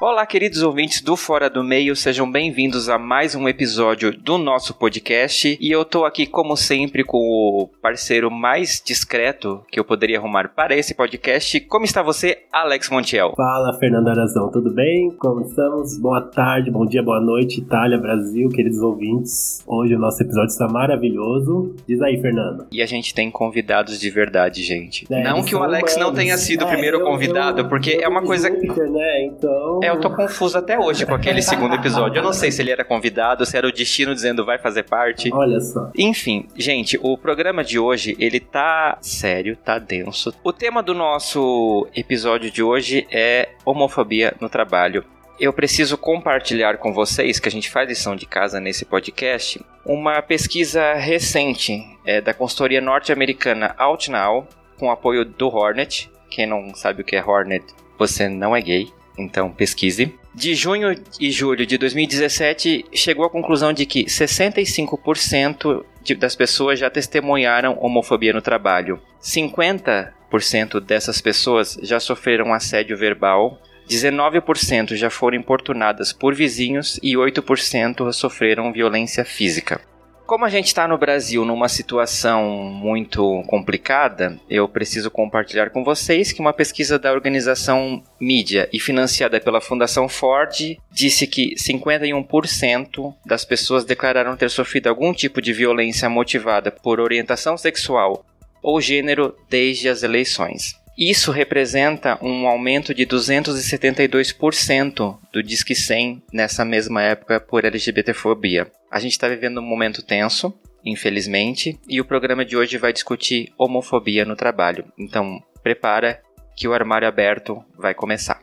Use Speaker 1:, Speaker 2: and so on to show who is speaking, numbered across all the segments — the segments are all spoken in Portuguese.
Speaker 1: Olá, queridos ouvintes do Fora do Meio, sejam bem-vindos a mais um episódio do nosso podcast. E eu tô aqui, como sempre, com o parceiro mais discreto que eu poderia arrumar para esse podcast. Como está você, Alex Montiel?
Speaker 2: Fala, Fernando Arazão, tudo bem? Como estamos? Boa tarde, bom dia, boa noite, Itália, Brasil, queridos ouvintes. Hoje o nosso episódio está maravilhoso. Diz aí, Fernando.
Speaker 1: E a gente tem convidados de verdade, gente. É, não que o Alex não tenha sido o primeiro é, eu, convidado, eu, porque eu, é uma coisa.
Speaker 2: Júpiter, né? Então.
Speaker 1: É, eu tô confuso até hoje com aquele segundo episódio. Eu não sei se ele era convidado, se era o destino dizendo vai fazer parte.
Speaker 2: Olha só.
Speaker 1: Enfim, gente, o programa de hoje, ele tá sério, tá denso. O tema do nosso episódio de hoje é homofobia no trabalho. Eu preciso compartilhar com vocês, que a gente faz lição de casa nesse podcast, uma pesquisa recente é, da consultoria norte-americana OutNow, com apoio do Hornet. Quem não sabe o que é Hornet, você não é gay então pesquise. De junho e julho de 2017, chegou à conclusão de que 65% de, das pessoas já testemunharam homofobia no trabalho. 50% dessas pessoas já sofreram assédio verbal, 19% já foram importunadas por vizinhos e 8% sofreram violência física. Como a gente está no Brasil numa situação muito complicada, eu preciso compartilhar com vocês que uma pesquisa da organização Mídia e financiada pela Fundação Ford disse que 51% das pessoas declararam ter sofrido algum tipo de violência motivada por orientação sexual ou gênero desde as eleições. Isso representa um aumento de 272% do Disque 100 nessa mesma época por LGBTfobia. A gente está vivendo um momento tenso, infelizmente, e o programa de hoje vai discutir homofobia no trabalho. Então, prepara que o armário aberto vai começar.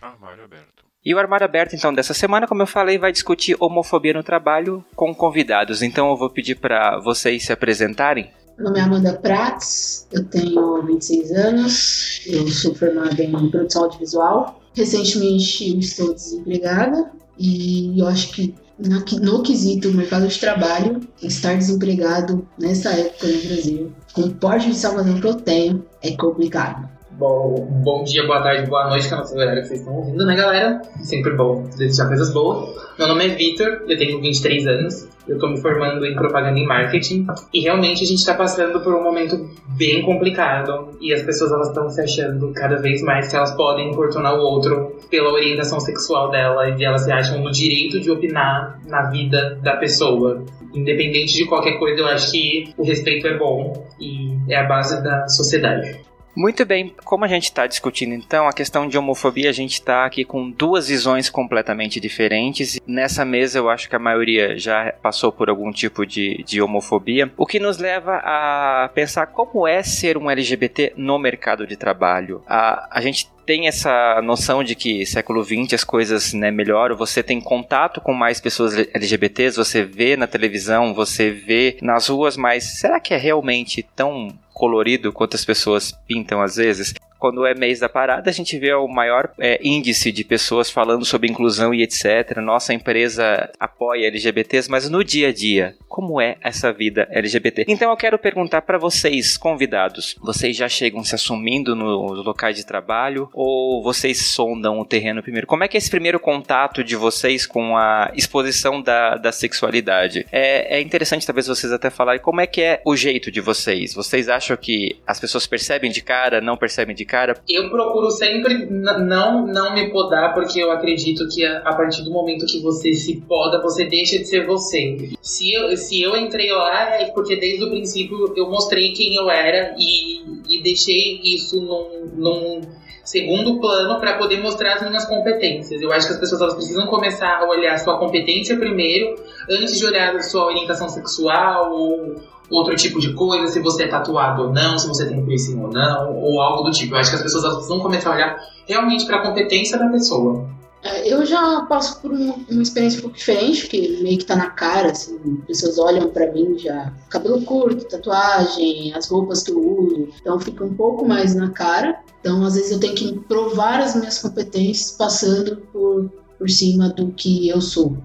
Speaker 1: Armário aberto. E o armário aberto, então, dessa semana, como eu falei, vai discutir homofobia no trabalho com convidados. Então, eu vou pedir para vocês se apresentarem.
Speaker 3: Meu nome é Amanda Prats, eu tenho 26 anos, eu sou formada em produção audiovisual. Recentemente estou desempregada e eu acho que no quesito mercado de trabalho, estar desempregado nessa época no Brasil, com o porte de salvação que eu tenho, é complicado.
Speaker 4: Bom, bom dia, boa tarde, boa noite, que é a nossa galera que vocês estão ouvindo, né, galera? Sempre bom desejar coisas boas. Meu nome é Vitor, eu tenho 23 anos, eu tô me formando em propaganda e marketing, e realmente a gente tá passando por um momento bem complicado, e as pessoas elas estão se achando cada vez mais que elas podem importunar o outro pela orientação sexual dela, e elas se acham no direito de opinar na vida da pessoa. Independente de qualquer coisa, eu acho que o respeito é bom e é a base da sociedade.
Speaker 1: Muito bem, como a gente está discutindo então a questão de homofobia, a gente está aqui com duas visões completamente diferentes. Nessa mesa eu acho que a maioria já passou por algum tipo de, de homofobia, o que nos leva a pensar como é ser um LGBT no mercado de trabalho. A, a gente tem essa noção de que século XX as coisas né, melhoram, você tem contato com mais pessoas LGBTs, você vê na televisão, você vê nas ruas, mas será que é realmente tão colorido quanto as pessoas pintam às vezes. Quando é mês da parada, a gente vê o maior é, índice de pessoas falando sobre inclusão e etc. Nossa empresa apoia LGBTs, mas no dia a dia, como é essa vida LGBT? Então eu quero perguntar para vocês, convidados, vocês já chegam se assumindo nos locais de trabalho ou vocês sondam o terreno primeiro? Como é que é esse primeiro contato de vocês com a exposição da, da sexualidade? É, é interessante talvez vocês até falarem como é que é o jeito de vocês. Vocês acham que as pessoas percebem de cara, não percebem de cara?
Speaker 4: Eu procuro sempre não, não me podar, porque eu acredito que a, a, partir do momento que você se poda, você deixa de ser você. Se eu, se eu entrei lá, é porque desde o princípio eu mostrei quem eu era e, e deixei isso num, num segundo plano para poder mostrar as minhas competências. Eu acho que as pessoas elas precisam começar a olhar a sua competência primeiro, antes de olhar a sua orientação sexual ou outro tipo de coisa, se você é tatuado ou não, se você tem piercing ou não, ou algo do tipo. Eu acho que as pessoas precisam começar a olhar realmente para a competência da pessoa.
Speaker 3: É, eu já passo por uma, uma, experiência um pouco diferente, que meio que tá na cara, assim, pessoas olham para mim já, cabelo curto, tatuagem, as roupas que eu uso, então fica um pouco mais na cara. Então, às vezes eu tenho que provar as minhas competências passando por, por cima do que eu sou.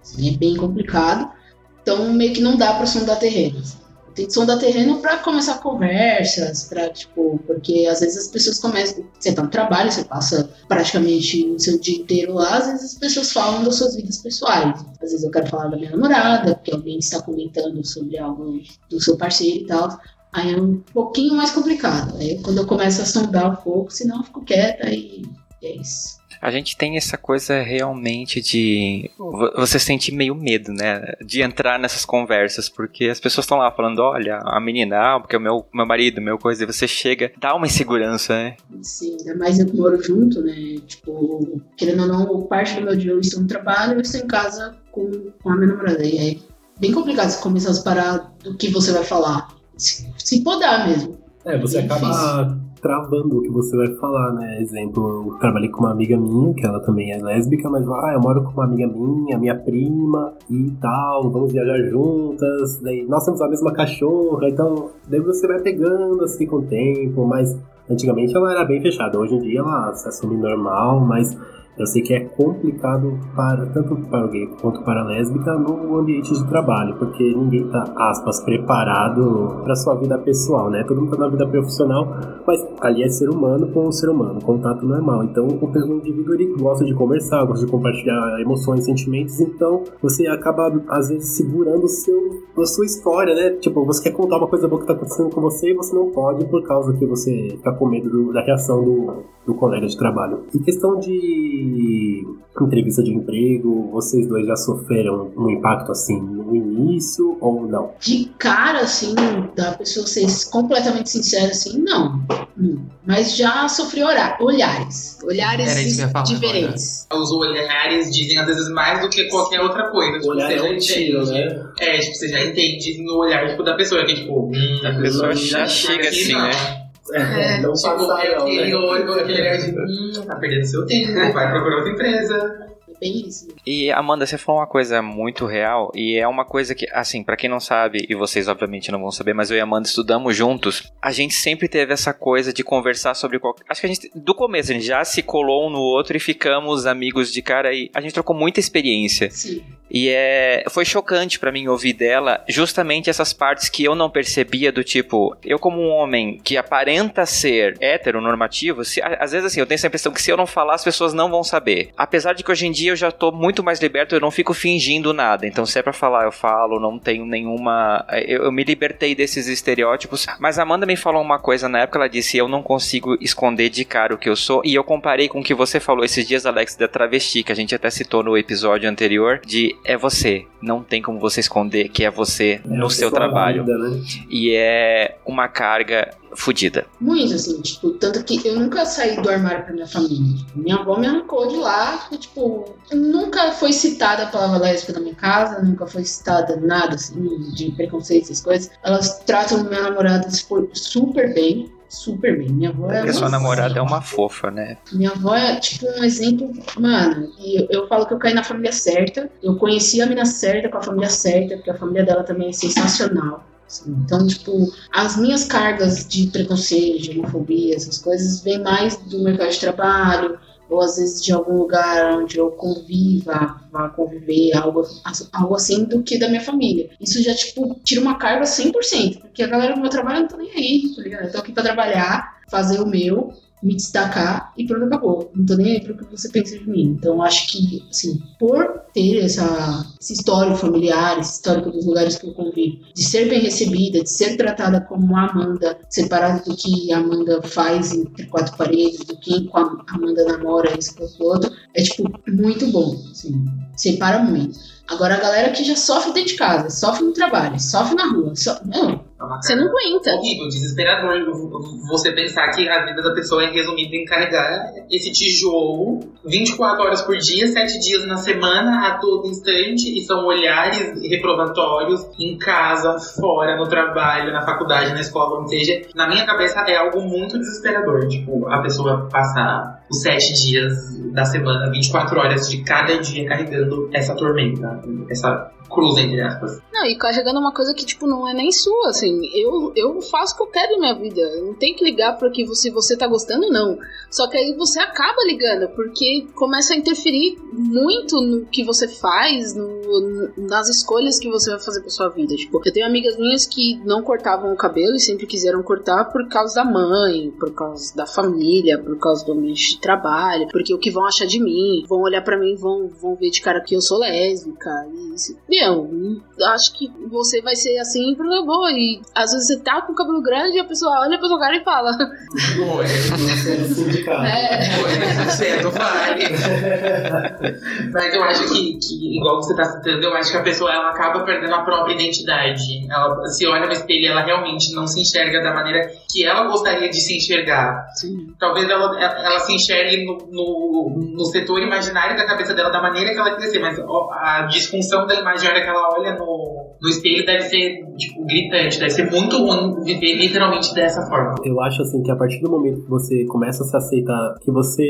Speaker 3: Assim, é bem complicado. Então, meio que não dá para sondar terreno. Tem som da terreno para começar conversas, para tipo, porque às vezes as pessoas começam, você tá no trabalho, você passa praticamente o seu dia inteiro lá, às vezes as pessoas falam das suas vidas pessoais. Às vezes eu quero falar da minha namorada, porque alguém está comentando sobre algo do seu parceiro e tal. Aí é um pouquinho mais complicado. Aí quando eu começo a sondar um pouco, senão eu fico quieta e é isso.
Speaker 1: A gente tem essa coisa realmente de você sentir meio medo, né? De entrar nessas conversas, porque as pessoas estão lá falando, olha, a menina, ah, porque é o meu, meu marido, meu coisa, e você chega, dá uma insegurança, né?
Speaker 3: Sim, ainda mais eu que moro junto, né? Tipo, querendo ou não, parte do meu dia eu estou no trabalho, eu estou em casa com, com a minha namorada. E é bem complicado você começar a separar do que você vai falar. Se, se podar mesmo.
Speaker 2: É, você é acaba difícil travando o que você vai falar, né? Exemplo, eu trabalhei com uma amiga minha, que ela também é lésbica, mas ah, eu moro com uma amiga minha, minha prima e tal, vamos viajar juntas, daí nós temos a mesma cachorra, então daí você vai pegando assim com o tempo, mas antigamente ela era bem fechada, hoje em dia ela se assume normal, mas eu sei que é complicado para tanto para o gay quanto para a lésbica no ambiente de trabalho, porque ninguém está, aspas, preparado para sua vida pessoal, né? Todo mundo está na vida profissional, mas ali é ser humano com o ser humano, contato normal. Então, o indivíduo ele gosta de conversar, gosta de compartilhar emoções, sentimentos, então você acaba às vezes segurando seu, a sua história, né? Tipo, você quer contar uma coisa boa que está acontecendo com você e você não pode por causa que você fica com medo do, da reação do, do colega de trabalho. E questão de entrevista de emprego, vocês dois já sofreram um impacto assim no início ou não?
Speaker 3: De cara, assim, da pessoa ser completamente sincera, assim, não. Mas já sofri olhares. Olhares diferentes.
Speaker 4: Os olhares dizem às vezes mais do que qualquer outra coisa.
Speaker 2: Tipo, olhar é um tiro, né?
Speaker 4: É, tipo, você já entende no olhar tipo, da pessoa, que tipo, hum,
Speaker 1: a pessoa já chega assim, né?
Speaker 2: É, não tipo, passar,
Speaker 4: não, aquele né? olho, aquele olhar de, hum, tá perdendo seu tempo, vai procurar outra empresa
Speaker 3: bem isso.
Speaker 1: E Amanda, você falou uma coisa muito real e é uma coisa que, assim, para quem não sabe e vocês obviamente não vão saber, mas eu e Amanda estudamos juntos. A gente sempre teve essa coisa de conversar sobre qualquer. Acho que a gente do começo a gente já se colou um no outro e ficamos amigos de cara e a gente trocou muita experiência.
Speaker 3: Sim.
Speaker 1: E é, foi chocante para mim ouvir dela justamente essas partes que eu não percebia do tipo, eu como um homem que aparenta ser heteronormativo, se, às vezes assim, eu tenho essa impressão que se eu não falar as pessoas não vão saber. Apesar de que hoje em dia eu já tô muito mais liberto, eu não fico fingindo nada. Então se é pra falar, eu falo, não tenho nenhuma... Eu, eu me libertei desses estereótipos. Mas a Amanda me falou uma coisa na época, ela disse, eu não consigo esconder de cara o que eu sou. E eu comparei com o que você falou esses dias, Alex, da travesti, que a gente até citou no episódio anterior, de é você. Não tem como você esconder que é você é no seu trabalho. Vida, né? E é uma carga fodida.
Speaker 3: Muito, assim, tipo, tanto que eu nunca saí do armário pra minha família. Minha avó me arrancou de lá, e, tipo, nunca foi citada a palavra lésbica na minha casa, nunca foi citada nada, assim, de preconceito, essas coisas. Elas tratam minha namorada super bem, super bem. Minha avó é.
Speaker 1: Porque sua namorada é uma fofa, né?
Speaker 3: Minha avó é tipo um exemplo, mano. E eu, eu, falo que eu caí na família certa. Eu conheci a mina certa com a família certa, porque a família dela também é sensacional. Assim. Então, tipo, as minhas cargas de preconceito, de homofobia, essas coisas, vêm mais do mercado de trabalho, ou às vezes de algum lugar onde eu conviva, vá conviver, algo, algo assim, do que da minha família. Isso já, tipo, tira uma carga 100%, porque a galera do meu trabalho não tá nem aí, tá ligado? Eu tô aqui pra trabalhar, fazer o meu, me destacar e pronto, acabou. Não tô nem aí pro que você pensa de mim. Então, acho que, assim, por ter essa, esse histórico familiar, esse histórico dos lugares que eu convivo, de ser bem recebida, de ser tratada como a Amanda, separada do que a Amanda faz entre quatro paredes, do que a Amanda namora, isso com o outro, é, tipo, muito bom, assim, separa muito. Agora, a galera que já sofre dentro de casa, sofre no trabalho, sofre na rua, so... não,
Speaker 5: é você não aguenta.
Speaker 4: Horrível, desesperador você pensar que a vida da pessoa é resumida em carregar esse tijolo 24 horas por dia, 7 dias na semana, a todo instante, e são olhares reprovatórios em casa, fora, no trabalho, na faculdade, na escola, ou seja, na minha cabeça é algo muito desesperador. Tipo, a pessoa passar os 7 dias da semana, 24 horas de cada dia carregando essa tormenta. essa cruz, entre aspas.
Speaker 3: Não, e carregando uma coisa que, tipo, não é nem sua, assim. Eu, eu faço o que eu quero na minha vida. Não tem que ligar pra que se você tá gostando, não. Só que aí você acaba ligando, porque começa a interferir muito no que você faz, no, nas escolhas que você vai fazer pra sua vida. Tipo, eu tenho amigas minhas que não cortavam o cabelo e sempre quiseram cortar por causa da mãe, por causa da família, por causa do ambiente de trabalho, porque o que vão achar de mim, vão olhar para mim, vão, vão ver de cara que eu sou lésbica. E isso. Acho que você vai ser assim por boa. E às vezes você tá com o cabelo grande e a pessoa olha pra sua cara e fala.
Speaker 4: Oi, é, certo, vale. Mas eu acho que, que, igual você tá citando, eu acho que a pessoa ela acaba perdendo a própria identidade. Ela se olha no espelho e ela realmente não se enxerga da maneira que ela gostaria de se enxergar. Sim. Talvez ela, ela se enxergue no, no, no setor imaginário da cabeça dela da maneira que ela quer ser, mas a disfunção da imagem, a hora que ela olha no, no espelho, deve ser tipo, gritante, deve ser muito ruim viver literalmente dessa forma.
Speaker 2: Eu acho assim que a partir do momento que você começa a se aceitar, que você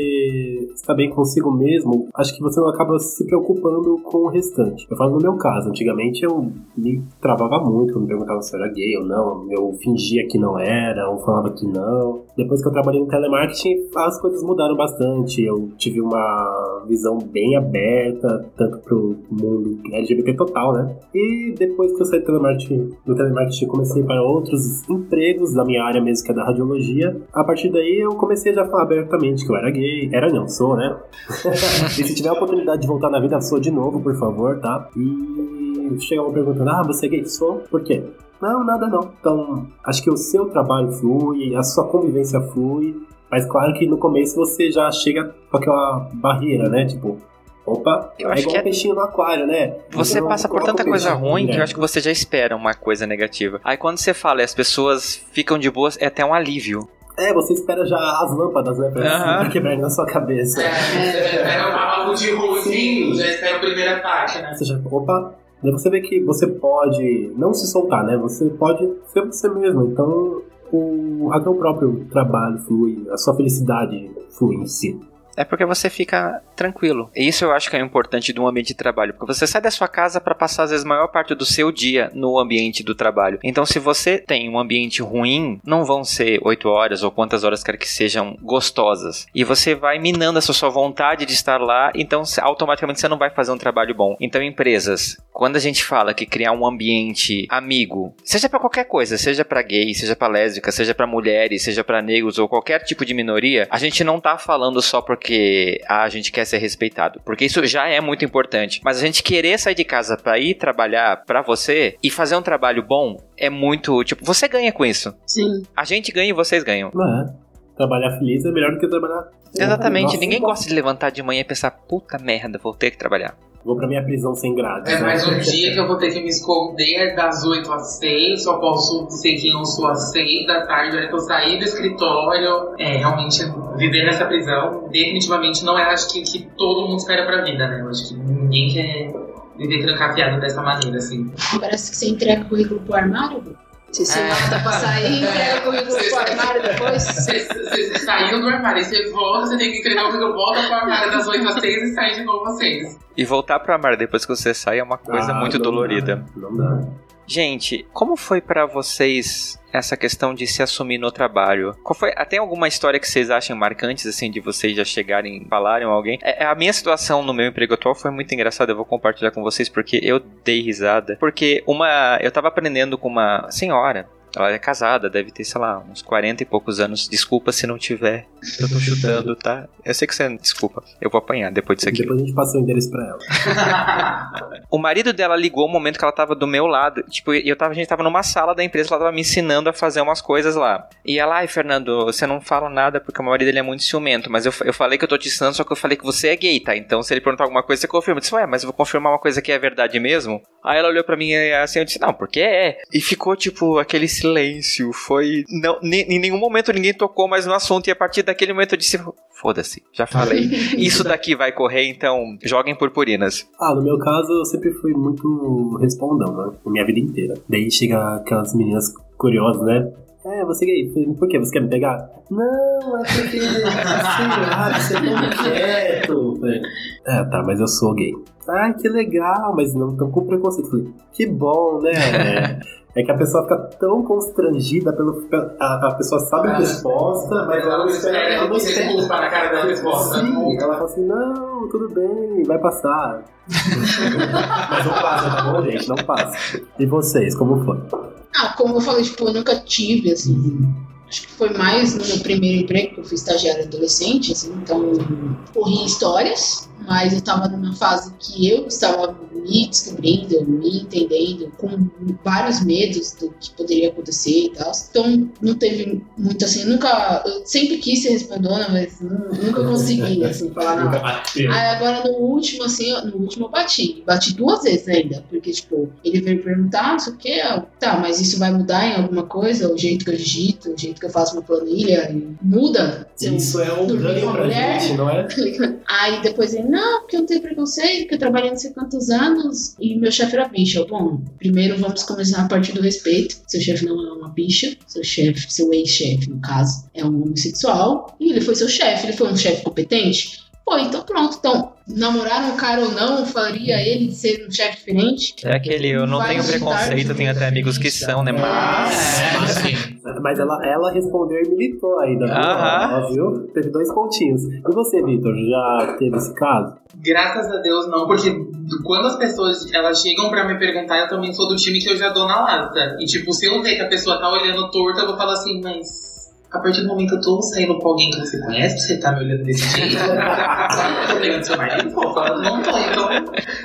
Speaker 2: está bem consigo mesmo, acho que você não acaba se preocupando com o restante. Eu falo no meu caso, antigamente eu me travava muito quando me perguntava se eu era gay ou não, eu fingia que não era, ou falava que não. Depois que eu trabalhei no telemarketing, as coisas mudaram bastante. Eu tive uma visão bem aberta, tanto pro mundo LGBT total, né? E depois que eu saí do telemarketing, do telemarketing comecei para outros empregos da minha área mesmo, que é da radiologia. A partir daí eu comecei já a falar abertamente que eu era gay. Era não, sou, né? e se tiver a oportunidade de voltar na vida, sou de novo, por favor, tá? E chegavam perguntando, ah, você é gay? Sou. Por quê? Não, nada não. Então, acho que o seu trabalho flui, a sua convivência flui, mas claro que no começo você já chega com aquela barreira, né? Tipo, opa, eu é acho igual que um é... peixinho no aquário, né?
Speaker 1: Você passa por tanta coisa ruim que eu acho que você já espera uma coisa negativa. Aí quando você fala e as pessoas ficam de boas, é até um alívio.
Speaker 2: É, você espera já as lâmpadas, né? Pra, uhum. quebrar na sua cabeça.
Speaker 4: É, você espera algo de ruim, já espera o primeiro ataque, né?
Speaker 2: Você já, opa, Daí você vê que você pode não se soltar, né? Você pode ser você mesmo. Então, o, até o próprio trabalho flui, a sua felicidade flui em si
Speaker 1: é porque você fica tranquilo. E isso eu acho que é importante de um ambiente de trabalho, porque você sai da sua casa para passar às vezes a maior parte do seu dia no ambiente do trabalho. Então, se você tem um ambiente ruim, não vão ser 8 horas ou quantas horas quer que sejam gostosas. E você vai minando essa sua vontade de estar lá, então automaticamente você não vai fazer um trabalho bom. Então, empresas, quando a gente fala que criar um ambiente amigo, seja para qualquer coisa, seja para gay, seja para lésbica, seja para mulheres, seja para negros ou qualquer tipo de minoria, a gente não tá falando só porque porque ah, a gente quer ser respeitado. Porque isso já é muito importante. Mas a gente querer sair de casa para ir trabalhar para você e fazer um trabalho bom é muito. Tipo, você ganha com isso.
Speaker 3: Sim.
Speaker 1: A gente ganha e vocês ganham.
Speaker 2: É. Trabalhar feliz é melhor do que trabalhar.
Speaker 1: Exatamente. Nossa, Ninguém gosta de levantar de manhã e pensar, puta merda, vou ter que trabalhar.
Speaker 2: Vou pra minha prisão sem grades.
Speaker 4: É né? mais um dia que eu vou ter que me esconder das 8 às 6, só posso ser quem eu sou às 6 da tarde, hora que eu sair do escritório. É, realmente, viver nessa prisão definitivamente não é, acho que, que todo mundo espera pra vida, né? Eu acho que ninguém quer viver trancafiado dessa maneira, assim.
Speaker 3: Parece que você entrega o currículo pro armário, você se é. mata pra sair, entrega o currículo pro armário depois. Você,
Speaker 4: você saiu do armário, aí você volta, você tem que entregar o currículo, volta pro armário das 8 às 6 e sai de novo às 6.
Speaker 1: E voltar pro armário depois que você sai é uma coisa ah, muito não dolorida. Dá, não dá. Gente, como foi para vocês essa questão de se assumir no trabalho? Qual foi? Tem alguma história que vocês acham marcantes, assim, de vocês já chegarem, falarem alguém? É, a minha situação no meu emprego atual foi muito engraçada, eu vou compartilhar com vocês porque eu dei risada. Porque uma. Eu tava aprendendo com uma senhora ela é casada, deve ter, sei lá, uns 40 e poucos anos. Desculpa se não tiver. Eu tô chutando, tá? Eu sei que você. Desculpa. Eu vou apanhar depois disso aqui.
Speaker 2: Depois a gente passa o endereço pra ela.
Speaker 1: o marido dela ligou o momento que ela tava do meu lado. Tipo, eu tava, a gente tava numa sala da empresa, ela tava me ensinando a fazer umas coisas lá. E ela, ai, Fernando, você não fala nada porque o meu marido ele é muito ciumento. Mas eu, eu falei que eu tô te ensinando, só que eu falei que você é gay, tá? Então se ele perguntar alguma coisa, você confirma. Eu disse, ué, mas eu vou confirmar uma coisa que é verdade mesmo? Aí ela olhou pra mim assim, eu disse, não, porque é. E ficou, tipo, aquele silêncio. Foi. Não, em nenhum momento ninguém tocou mais no assunto. E a partir daquele momento eu disse: foda-se, já falei. Isso daqui vai correr, então joguem purpurinas.
Speaker 2: Ah, no meu caso, eu sempre fui muito respondão, né? Minha vida inteira. Daí chega aquelas meninas curiosas, né? É, você gay. Por quê? Você quer me pegar? Não, é porque, sei lá, você é tão quieto. É, tá, mas eu sou gay. Ah, que legal, mas não tão com preconceito. Falei, que bom, né? É que a pessoa fica tão constrangida pelo. A, a pessoa sabe a resposta, mas ela não espera. Ela não espera
Speaker 4: culpa na cara da resposta.
Speaker 2: Sim, ela fala assim: não, tudo bem, vai passar. mas não passa, tá bom, gente? Não passa. E vocês, como foi?
Speaker 3: Ah, como eu falei, tipo, eu nunca tive, assim. Acho que foi mais no meu primeiro emprego, que eu fui estagiária adolescente, assim, então corri histórias, mas eu estava numa fase que eu estava me descobrindo, me entendendo, com vários medos do que poderia acontecer e tal. Então não teve muito assim, nunca. Eu sempre quis ser respondona, mas nunca consegui, assim, falar não. Aí agora no último, assim, no último eu bati. Bati duas vezes ainda, porque, tipo, ele veio perguntar, não sei o que, tá, mas isso vai mudar em alguma coisa? O jeito que eu digito, o jeito que eu faço uma planilha, muda?
Speaker 2: Isso é um ganho pra mulher. gente, não é?
Speaker 3: Aí depois ele, não, porque eu tenho preconceito, porque eu trabalhei não sei quantos anos e meu chefe era bicha. Bom, primeiro vamos começar a partir do respeito. Seu chefe não é uma bicha, seu chefe, seu ex-chefe, no caso, é um homossexual e ele foi seu chefe, ele foi um chefe competente. Pô, então pronto. Então, namorar um cara ou não faria ele ser um chefe diferente?
Speaker 1: É aquele, eu não tenho preconceito, tenho até amigos que são, né? Mas.
Speaker 2: É, mas ela, ela respondeu e militou ainda. Aham. Viu? Teve dois pontinhos. E você, Vitor, já teve esse caso?
Speaker 4: Graças a Deus não, porque quando as pessoas elas chegam para me perguntar, eu também sou do time que eu já dou na lata. E tipo, se eu ver que a pessoa tá olhando torto, eu vou falar assim, mas a partir do momento que eu tô saindo com alguém que você conhece, você tá me olhando desse jeito. tô pegando seu marido, pô, não tô, então.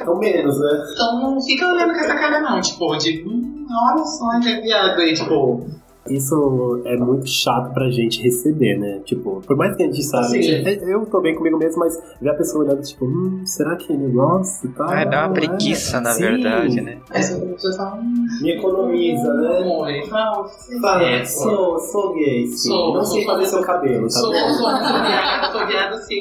Speaker 2: Então menos, né?
Speaker 4: Então não fica olhando com essa cara, não. Tipo, de, hum, olha só, é viado aí, tipo
Speaker 2: isso é muito chato pra gente receber, né? Tipo, por mais que a gente sabe, eu tô bem comigo mesmo, mas ver a pessoa olhando, tipo, hum, será que ele gosta e tal?
Speaker 1: É, dá uma preguiça, é. na Sim. verdade, né?
Speaker 4: Essa pessoa fala, hum,
Speaker 2: me economiza, né? Fala, fala, sou, sou gay, sim. Sou, não sei fazer seu cabelo, tá
Speaker 4: sou, bom? Sou, viado, sou viado, sim.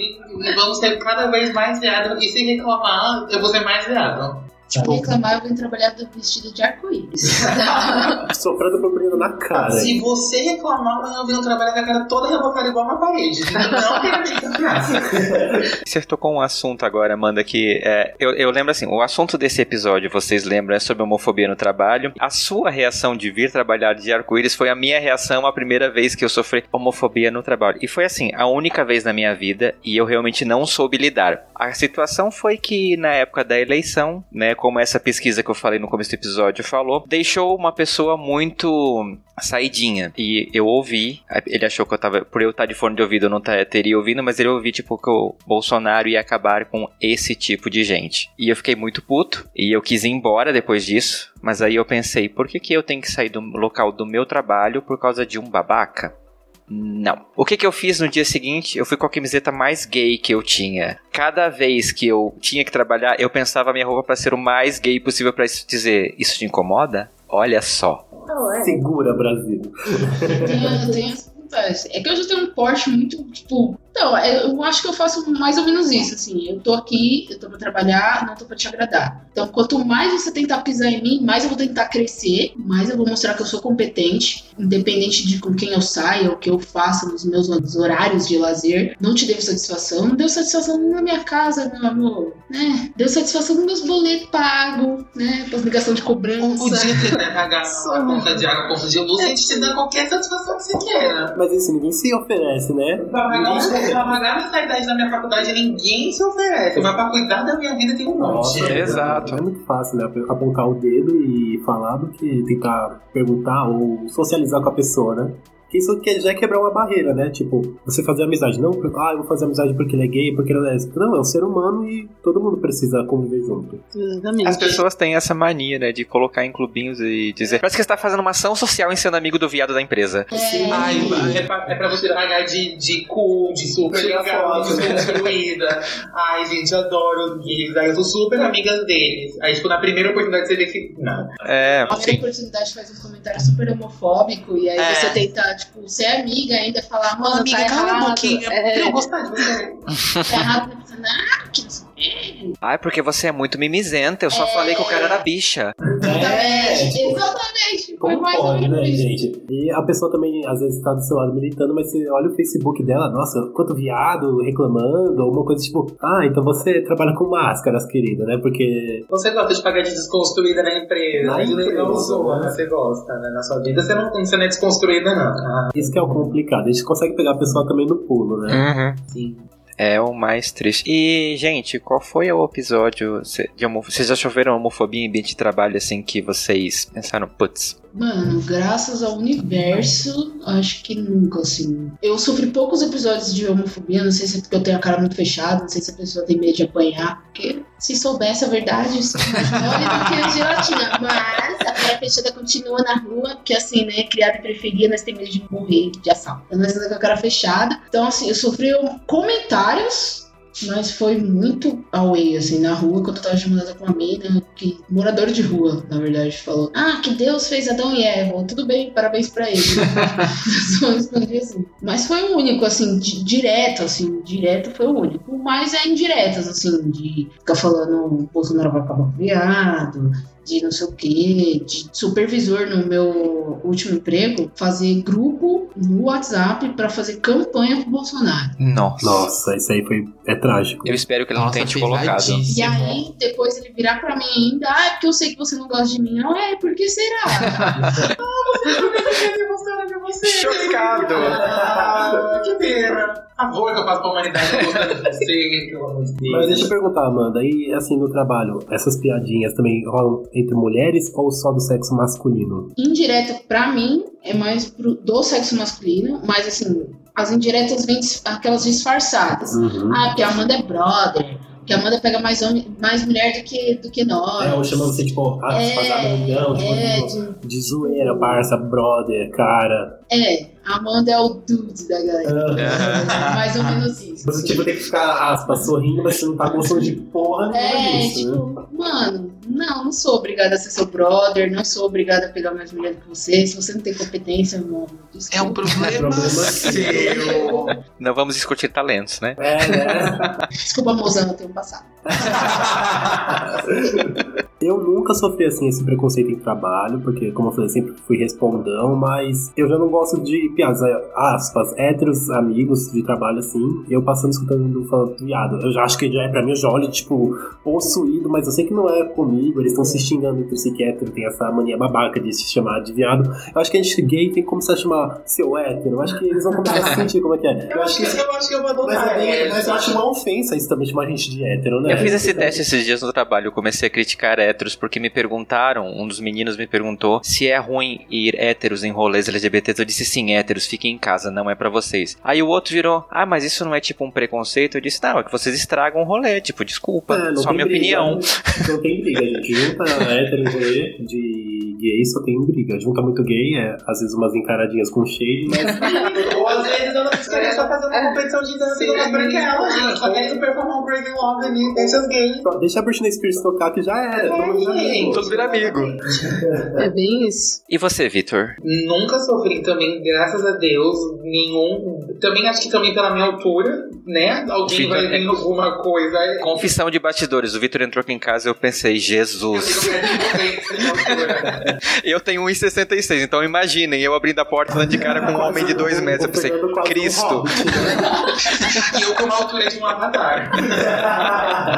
Speaker 4: Vamos ser cada vez mais viado, e se reclamar, eu vou ser mais viado.
Speaker 3: Tipo, reclamar, eu vim trabalhar vestido de arco-íris.
Speaker 2: Soprando purpurina na cara.
Speaker 4: Se você reclamar, eu venho trabalhar com a cara toda rebocada igual na parede. Não quero
Speaker 1: Você tocou um assunto agora, Amanda, que é, eu, eu lembro assim, o assunto desse episódio, vocês lembram, é sobre homofobia no trabalho. A sua reação de vir trabalhar de arco-íris foi a minha reação a primeira vez que eu sofri homofobia no trabalho. E foi assim, a única vez na minha vida e eu realmente não soube lidar. A situação foi que na época da eleição, né, como essa pesquisa que eu falei no começo do episódio falou, deixou uma pessoa muito saidinha. E eu ouvi, ele achou que eu tava, por eu estar de fone de ouvido, eu não teria ouvido, mas ele ouviu, tipo, que o Bolsonaro ia acabar com esse tipo de gente. E eu fiquei muito puto, e eu quis ir embora depois disso, mas aí eu pensei, por que, que eu tenho que sair do local do meu trabalho por causa de um babaca? Não. O que, que eu fiz no dia seguinte? Eu fui com a camiseta mais gay que eu tinha. Cada vez que eu tinha que trabalhar, eu pensava a minha roupa para ser o mais gay possível para dizer: Isso te incomoda? Olha só.
Speaker 2: É. Segura, Brasil.
Speaker 3: Tem, tem, é que eu já tenho um porte muito, tipo. Então, eu acho que eu faço mais ou menos isso, assim. Eu tô aqui, eu tô pra trabalhar, não tô pra te agradar. Então, quanto mais você tentar pisar em mim, mais eu vou tentar crescer, mais eu vou mostrar que eu sou competente, independente de com quem eu saia, o que eu faça nos meus horários de lazer. Não te devo satisfação, não deu satisfação na minha casa, meu amor, né? Deu satisfação nos meus boletos pagos, né? Pras ligação de cobrança.
Speaker 4: Podia ter, né? Pagar a conta de água, de luz, a gente te dá qualquer satisfação que você queira.
Speaker 2: Mas isso ninguém se oferece, né?
Speaker 4: Pra pagar, ninguém... pra pagar a mensalidade da minha faculdade ninguém se oferece. Mas pra cuidar da minha vida tem um monte.
Speaker 1: Nossa, Exato.
Speaker 2: É muito fácil, né? Apontar o dedo e falar do que tentar perguntar ou socializar com a pessoa, né? Isso já é quebrar uma barreira, né? Tipo, você fazer amizade. Não, ah, eu vou fazer amizade porque ele é gay, porque ele é lésbico. Não, é um ser humano e todo mundo precisa conviver junto.
Speaker 1: Exatamente. As pessoas têm essa mania, né? De colocar em clubinhos e dizer. Parece que você tá fazendo uma ação social em sendo amigo do viado da empresa.
Speaker 4: Sim. Ai, é, pra, é pra você pagar de, de cool, de super legal, de desconstruída. Ai, gente, adoro os gays. Aí eu sou super amiga deles. Aí, tipo, na primeira oportunidade você vê que. Não.
Speaker 1: É.
Speaker 3: A primeira oportunidade faz um comentário super homofóbico e aí é. você tenta tipo, ser amiga ainda, falar, mano, amiga, tá errado. Um pouquinho,
Speaker 4: é, eu gostar de você.
Speaker 3: Tá errado, não, que.
Speaker 1: Ai, porque você é muito mimizenta. Eu só
Speaker 3: É.
Speaker 1: falei que o cara era bicha.
Speaker 3: Exatamente,
Speaker 2: tipo,
Speaker 3: exatamente. Foi
Speaker 2: Como
Speaker 3: mais
Speaker 2: pode, né,
Speaker 3: isso.
Speaker 2: gente? E a pessoa também, às vezes, tá do seu lado militando, mas você olha o Facebook dela, nossa, quanto viado reclamando, alguma coisa tipo, ah, então você trabalha com máscaras, querida, né? Porque.
Speaker 4: Você gosta de pagar de desconstruída na empresa.
Speaker 2: Na empresa,
Speaker 4: não zoa,
Speaker 2: né?
Speaker 4: né? Você gosta, né? Na sua vida você não, você não é desconstruída, não. Ah,
Speaker 2: Isso que é o complicado. A gente consegue pegar a pessoa também no pulo, né?
Speaker 1: Uhum.
Speaker 4: sim.
Speaker 1: É o mais triste. E, gente, qual foi o episódio de homo... Vocês já choveram homofobia em ambiente de trabalho assim que vocês pensaram, putz,
Speaker 3: Mano, graças ao universo, acho que nunca, assim. Eu sofri poucos episódios de homofobia, não sei se é porque eu tenho a cara muito fechada, não sei se a pessoa tem medo de apanhar, porque se soubesse a verdade, isso é do que a gelatina. Mas a cara fechada continua na rua, porque assim, né, criada em periferia, nós temos medo de morrer de assalto. Nós andamos com a cara fechada. Então, assim, eu sofri comentários mas foi muito away, assim, na rua, quando eu tava chamando com uma mina, que, morador de rua, na verdade, falou: Ah, que Deus fez Adão e Eva, tudo bem, parabéns pra ele. Assim. Mas foi o único, assim, di- direto, assim, direto foi o único. Mas é indiretas, assim, de ficar falando Bolsonaro vai acabar viado, de não sei o quê, de supervisor no meu último emprego, fazer grupo no WhatsApp pra fazer campanha pro Bolsonaro.
Speaker 1: nossa.
Speaker 2: Nossa, isso aí foi. É trágico.
Speaker 1: Eu espero que ele não tenha te colocado.
Speaker 3: E aí, depois ele virar pra mim ainda, ah, é porque eu sei que você não gosta de mim. Não é, por que será?
Speaker 1: Chocado.
Speaker 4: Ah, que pena. Favor que eu faço pra humanidade eu gostando de você, pelo amor de Deus.
Speaker 2: Mas deixa eu perguntar, Amanda, e assim, no trabalho, essas piadinhas também rolam entre mulheres ou só do sexo masculino?
Speaker 3: Indireto pra mim é mais pro, do sexo masculino, mas assim, as indiretas vêm aquelas disfarçadas.
Speaker 2: Uhum.
Speaker 3: Ah, porque a Amanda é brother, porque a Amanda pega mais, homem, mais mulher do que, do que nós.
Speaker 2: É, ou chamando você, tipo, ah,
Speaker 3: É,
Speaker 2: fazer milhão, tipo,
Speaker 3: é,
Speaker 2: de,
Speaker 3: de-
Speaker 2: de zoeira, parça, brother, cara.
Speaker 3: é, a Amanda é o dude da galera. É mais ou menos isso.
Speaker 2: Você, tipo, tem que ficar, aspas, sorrindo, mas você não tá gostando de porra nenhuma
Speaker 3: É,
Speaker 2: disso, né?
Speaker 3: tipo, mano, não, não sou obrigada a ser seu brother, não sou obrigada a pegar mais mulher do que você. Se você não tem competência, mano, desculpa.
Speaker 5: É um problema,
Speaker 2: problema
Speaker 5: seu.
Speaker 1: Não vamos discutir talentos, né?
Speaker 2: É, né?
Speaker 3: Desculpa, mozão, eu tenho um passado.
Speaker 2: Eu nunca sofri assim esse preconceito em trabalho, porque, como eu falei, sempre fui respondão, mas eu já não gosto de piadas, aspas, héteros, amigos de trabalho assim, eu passando escutando falando viado. Eu já acho que já é pra mim, eu já olho, tipo, possuído, mas eu sei que não é comigo, eles estão se xingando entre si que hétero tem essa mania babaca de se chamar de viado. Eu acho que a gente gay tem que começar a chamar seu hétero, eu acho que eles vão começar a sentir como é que é.
Speaker 4: Eu acho que, eu acho que eu vou
Speaker 2: Mas,
Speaker 4: adotar
Speaker 2: é bem-
Speaker 4: essa.
Speaker 2: mas eu acho uma ofensa isso também, chamar a gente de hétero, né?
Speaker 1: Eu fiz esse teste esses dias no trabalho. Eu comecei a criticar héteros porque me perguntaram, um dos meninos me perguntou se é ruim ir héteros em rolês LGBTs. Eu disse sim, héteros, fiquem em casa, não é pra vocês. Aí o outro virou, ah, mas isso não é tipo um preconceito? Eu disse, não, é que vocês estragam o rolê. Tipo, desculpa,
Speaker 2: É, não
Speaker 1: só minha
Speaker 2: briga,
Speaker 1: opinião.
Speaker 2: né? Não tem briga, gente. Junta hétero em rolê de gay, só tem briga. Junta muito gay, é às vezes umas encaradinhas com shade, mas
Speaker 4: Ou às vezes eu não só fazer uma competição de dança do branquela, gente. Só querem performar um Breaking Love ali, deixa os gays.
Speaker 2: só deixa a Britney Spears tocar que já era. viu.
Speaker 1: Todos viram amigo.
Speaker 3: É bem isso.
Speaker 1: E você, Vitor?
Speaker 4: Nunca sofri também, graças a Deus, nenhum. Também acho que também pela minha altura, né? Alguém vai vir alguma coisa.
Speaker 1: Confissão de bastidores. O Vitor entrou aqui em casa e eu pensei,
Speaker 4: Eu
Speaker 1: Jesus. Eu tenho 1,66, então imaginem, eu abrindo a porta dando de cara com um homem de 2 metros. Eu pensei, Cristo.
Speaker 4: E eu com uma altura de um avatar.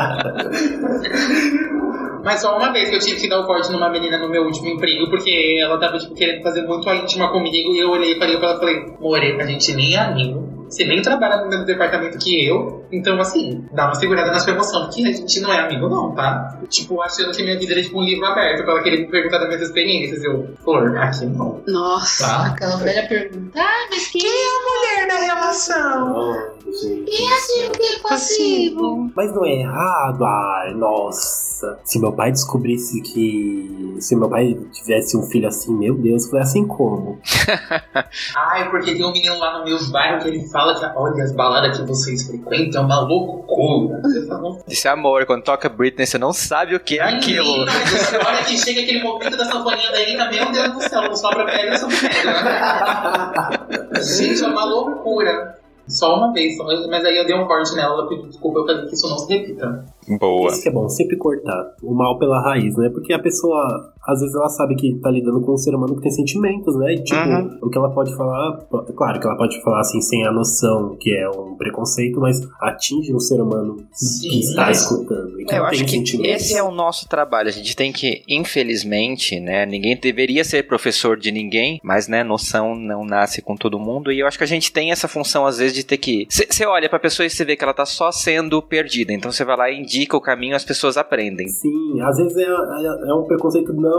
Speaker 4: Mas só uma vez que eu tive que dar o corte numa menina no meu último emprego, porque ela tava, tipo, querendo fazer muito a íntima comigo, e eu olhei e pra ela, falei, More, a gente nem é amigo, você nem trabalha no mesmo departamento que eu, então, assim, dá uma segurada na sua emoção, porque a gente não é amigo não, tá? Tipo, achando que minha vida era, tipo, um livro aberto, pra ela querer me perguntar das minhas experiências, eu, Flor, aqui não.
Speaker 3: Nossa,
Speaker 4: Tá.
Speaker 3: aquela velha pergunta. Ah, mas quem é
Speaker 4: Mulher na relação!
Speaker 2: Ai, gente.
Speaker 3: assim o que é passivo?
Speaker 2: Mas não é errado, ai, nossa. Se meu pai descobrisse que. Se meu pai tivesse um filho assim, meu Deus, foi assim como?
Speaker 4: Ai, porque tem um menino lá no meu bairro que ele fala que, olha, as baladas que vocês frequentam é uma loucura. Você fala,
Speaker 1: Disse amor, quando toca Britney, você não sabe o que é aquilo.
Speaker 4: Menina, A hora que chega aquele momento da sanfoninha da Ina, meu Deus do céu, não sobra pedra, sobra pedra. Gente, é uma loucura. Só uma vez, só, mas aí eu dei um corte nela, ela pediu desculpa, eu falei que isso não se repita.
Speaker 1: Boa.
Speaker 2: Isso que é bom, sempre cortar o mal pela raiz, né? Porque a pessoa, às vezes, ela sabe que tá lidando com um ser humano que tem sentimentos, né? E, tipo,
Speaker 1: Uhum.
Speaker 2: o que ela pode falar, claro que ela pode falar assim, sem a noção que é um preconceito, mas atinge um ser humano
Speaker 4: Sim,
Speaker 2: que está escutando e que
Speaker 1: É, eu acho
Speaker 2: tem
Speaker 1: que esse é o nosso trabalho. A gente tem que, infelizmente, né? Ninguém deveria ser professor de ninguém, mas, né, noção não nasce com todo mundo. E eu acho que a gente tem essa função, às vezes, de ter que. Você olha pra pessoa e você vê que ela tá só sendo perdida. Então você vai lá e indica o caminho, as pessoas aprendem.
Speaker 2: Sim, às vezes é, é, é um preconceito não,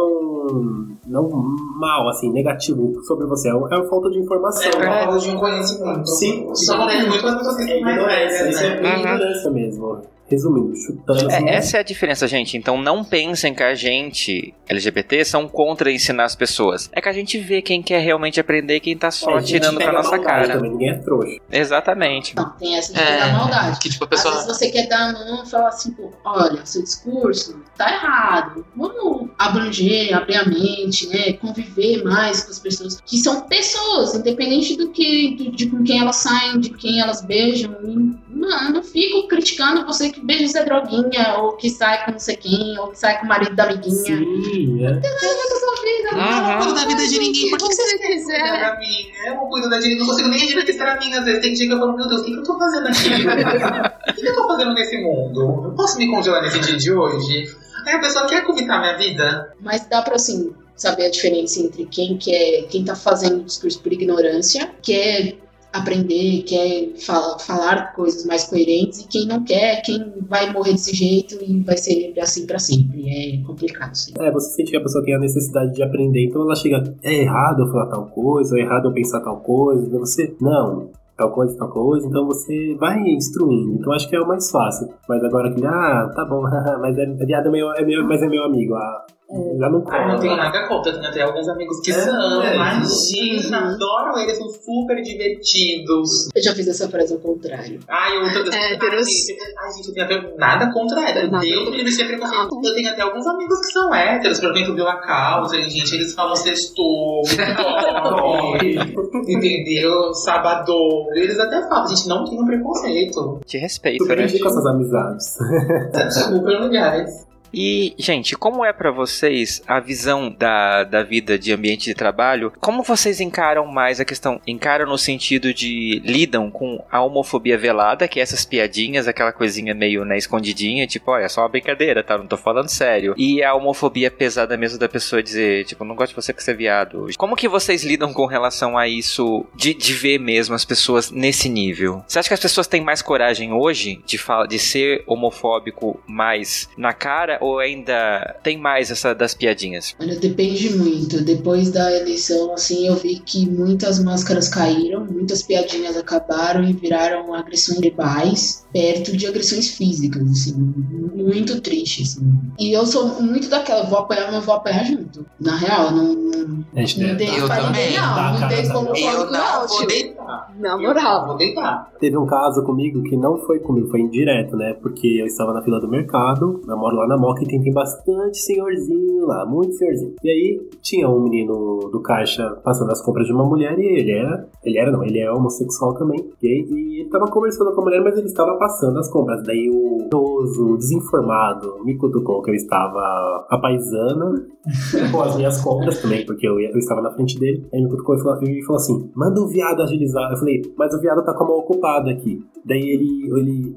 Speaker 2: não mal, assim, negativo sobre você. É, uma- é uma falta de informação.
Speaker 4: É por causa de um conhecimento.
Speaker 2: Sim.
Speaker 4: Isso acontece muito
Speaker 2: É
Speaker 4: são mais
Speaker 2: ignorância, isso é
Speaker 4: né?
Speaker 2: ignorância mesmo. Resumindo, chutando assim.
Speaker 1: É, essa é a diferença, gente. Então não pensem que a gente, LGBT, são contra ensinar as pessoas. É que a gente vê quem quer realmente aprender e quem tá só
Speaker 2: É,
Speaker 1: tirando pra nossa cara.
Speaker 2: Também, ninguém é trouxa.
Speaker 1: Exatamente.
Speaker 3: Não, tem essa de
Speaker 4: É,
Speaker 3: da maldade.
Speaker 4: Que tipo, a
Speaker 3: Às
Speaker 4: pessoa.
Speaker 3: vezes você quer dar a mão e falar assim, pô, olha, seu discurso tá errado. Vamos abranger, abrir a mente, né? Conviver mais com as pessoas que são pessoas, independente do que, de, de com quem elas saem, de quem elas beijam. Mano, não fico criticando você que beija Zé Droguinha, ou que sai com não sei quem, ou que sai com o marido da amiguinha.
Speaker 2: Sim, é.
Speaker 3: Essa sua vida,
Speaker 1: Uhum.
Speaker 3: não
Speaker 4: Eu não cuido da vida de ninguém, por que
Speaker 3: você
Speaker 4: você
Speaker 3: quiser.
Speaker 4: pra mim? Eu não cuido da não consigo nem administrar a minha. Às vezes tem dia que eu falo, meu Deus, o que, que eu tô fazendo aqui? o que, que eu tô fazendo nesse mundo? Eu posso me congelar nesse dia de hoje? Aí a pessoa quer comitar minha vida?
Speaker 3: Mas dá pra, assim, saber a diferença entre quem quer, quem tá fazendo discurso por ignorância, quer aprender, quer fa- falar coisas mais coerentes, e quem não quer, quem vai morrer desse jeito e vai ser assim pra sempre. É complicado, sim.
Speaker 2: É, você sente que a pessoa tem a necessidade de aprender, então ela chega, é errado eu falar tal coisa, é errado eu pensar tal coisa, então você, não, tal coisa, tal coisa, então você vai instruindo, então acho que é o mais fácil. Mas agora que, ah, tá bom, mas é, é meu, é meu, mas é meu amigo, ah, já não
Speaker 4: Ah, não tenho nada contra, tenho até alguns amigos que
Speaker 2: É,
Speaker 4: são.
Speaker 2: é.
Speaker 4: Imagina, adoro eles, são super divertidos.
Speaker 3: Eu já fiz essa frase ao contrário.
Speaker 4: Ai, eu tô
Speaker 5: É,
Speaker 4: ai, gente, ai, gente, eu tenho até nada contra hétero.
Speaker 5: Nada
Speaker 4: Deus me preconceito. Eu tenho até alguns amigos que são héteros, por exemplo, Vila Causa, gente, eles falam sextou, entendeu? Sabadão. Eles até falam, gente, não tem um preconceito.
Speaker 1: Te respeito,
Speaker 2: Super
Speaker 1: né?
Speaker 2: indico essas amizades.
Speaker 4: Super legais.
Speaker 1: E, gente, como é pra vocês a visão da, da vida de ambiente de trabalho? Como vocês encaram mais a questão? Encaram no sentido de lidam com a homofobia velada, que é essas piadinhas, aquela coisinha meio né, escondidinha, tipo, olha, é só uma brincadeira, tá? Não tô falando sério. E a homofobia pesada mesmo da pessoa dizer, tipo, não gosto de você que você é viado. Como que vocês lidam com relação a isso, de, de ver mesmo as pessoas nesse nível? Você acha que as pessoas têm mais coragem hoje de, fala, de ser homofóbico mais na cara ou ainda tem mais essa das piadinhas?
Speaker 3: Olha, depende muito. Depois da eleição, assim, eu vi que muitas máscaras caíram, muitas piadinhas acabaram e viraram agressões verbais, perto de agressões físicas, assim, muito triste, assim. E eu sou muito daquela, vou apanhar, mas vou apanhar junto. Na real, não, não, não dei
Speaker 4: Eu também.
Speaker 3: ninguém, não. Não dei como
Speaker 4: Eu não
Speaker 3: não,
Speaker 4: vou
Speaker 3: tio.
Speaker 4: deitar.
Speaker 5: Na moral.
Speaker 4: vou deitar.
Speaker 2: Teve um caso comigo que não foi comigo, foi indireto, né? Porque eu estava na fila do mercado, eu moro lá na Moca e tem, tem bastante senhorzinho lá, muito senhorzinho. E aí tinha um menino do caixa passando as compras de uma mulher e ele era, ele era não, ele é homossexual também, gay, e ele tava conversando com a mulher, mas ele estava passando as compras. Daí o idoso, desinformado, me cutucou que eu estava a paisana com as minhas compras também, porque eu, ia- eu estava na frente dele. Aí ele me cutucou e falou, e falou assim: manda o viado agilizar. Eu falei, mas o viado tá com a mão ocupada aqui. Daí ele. ele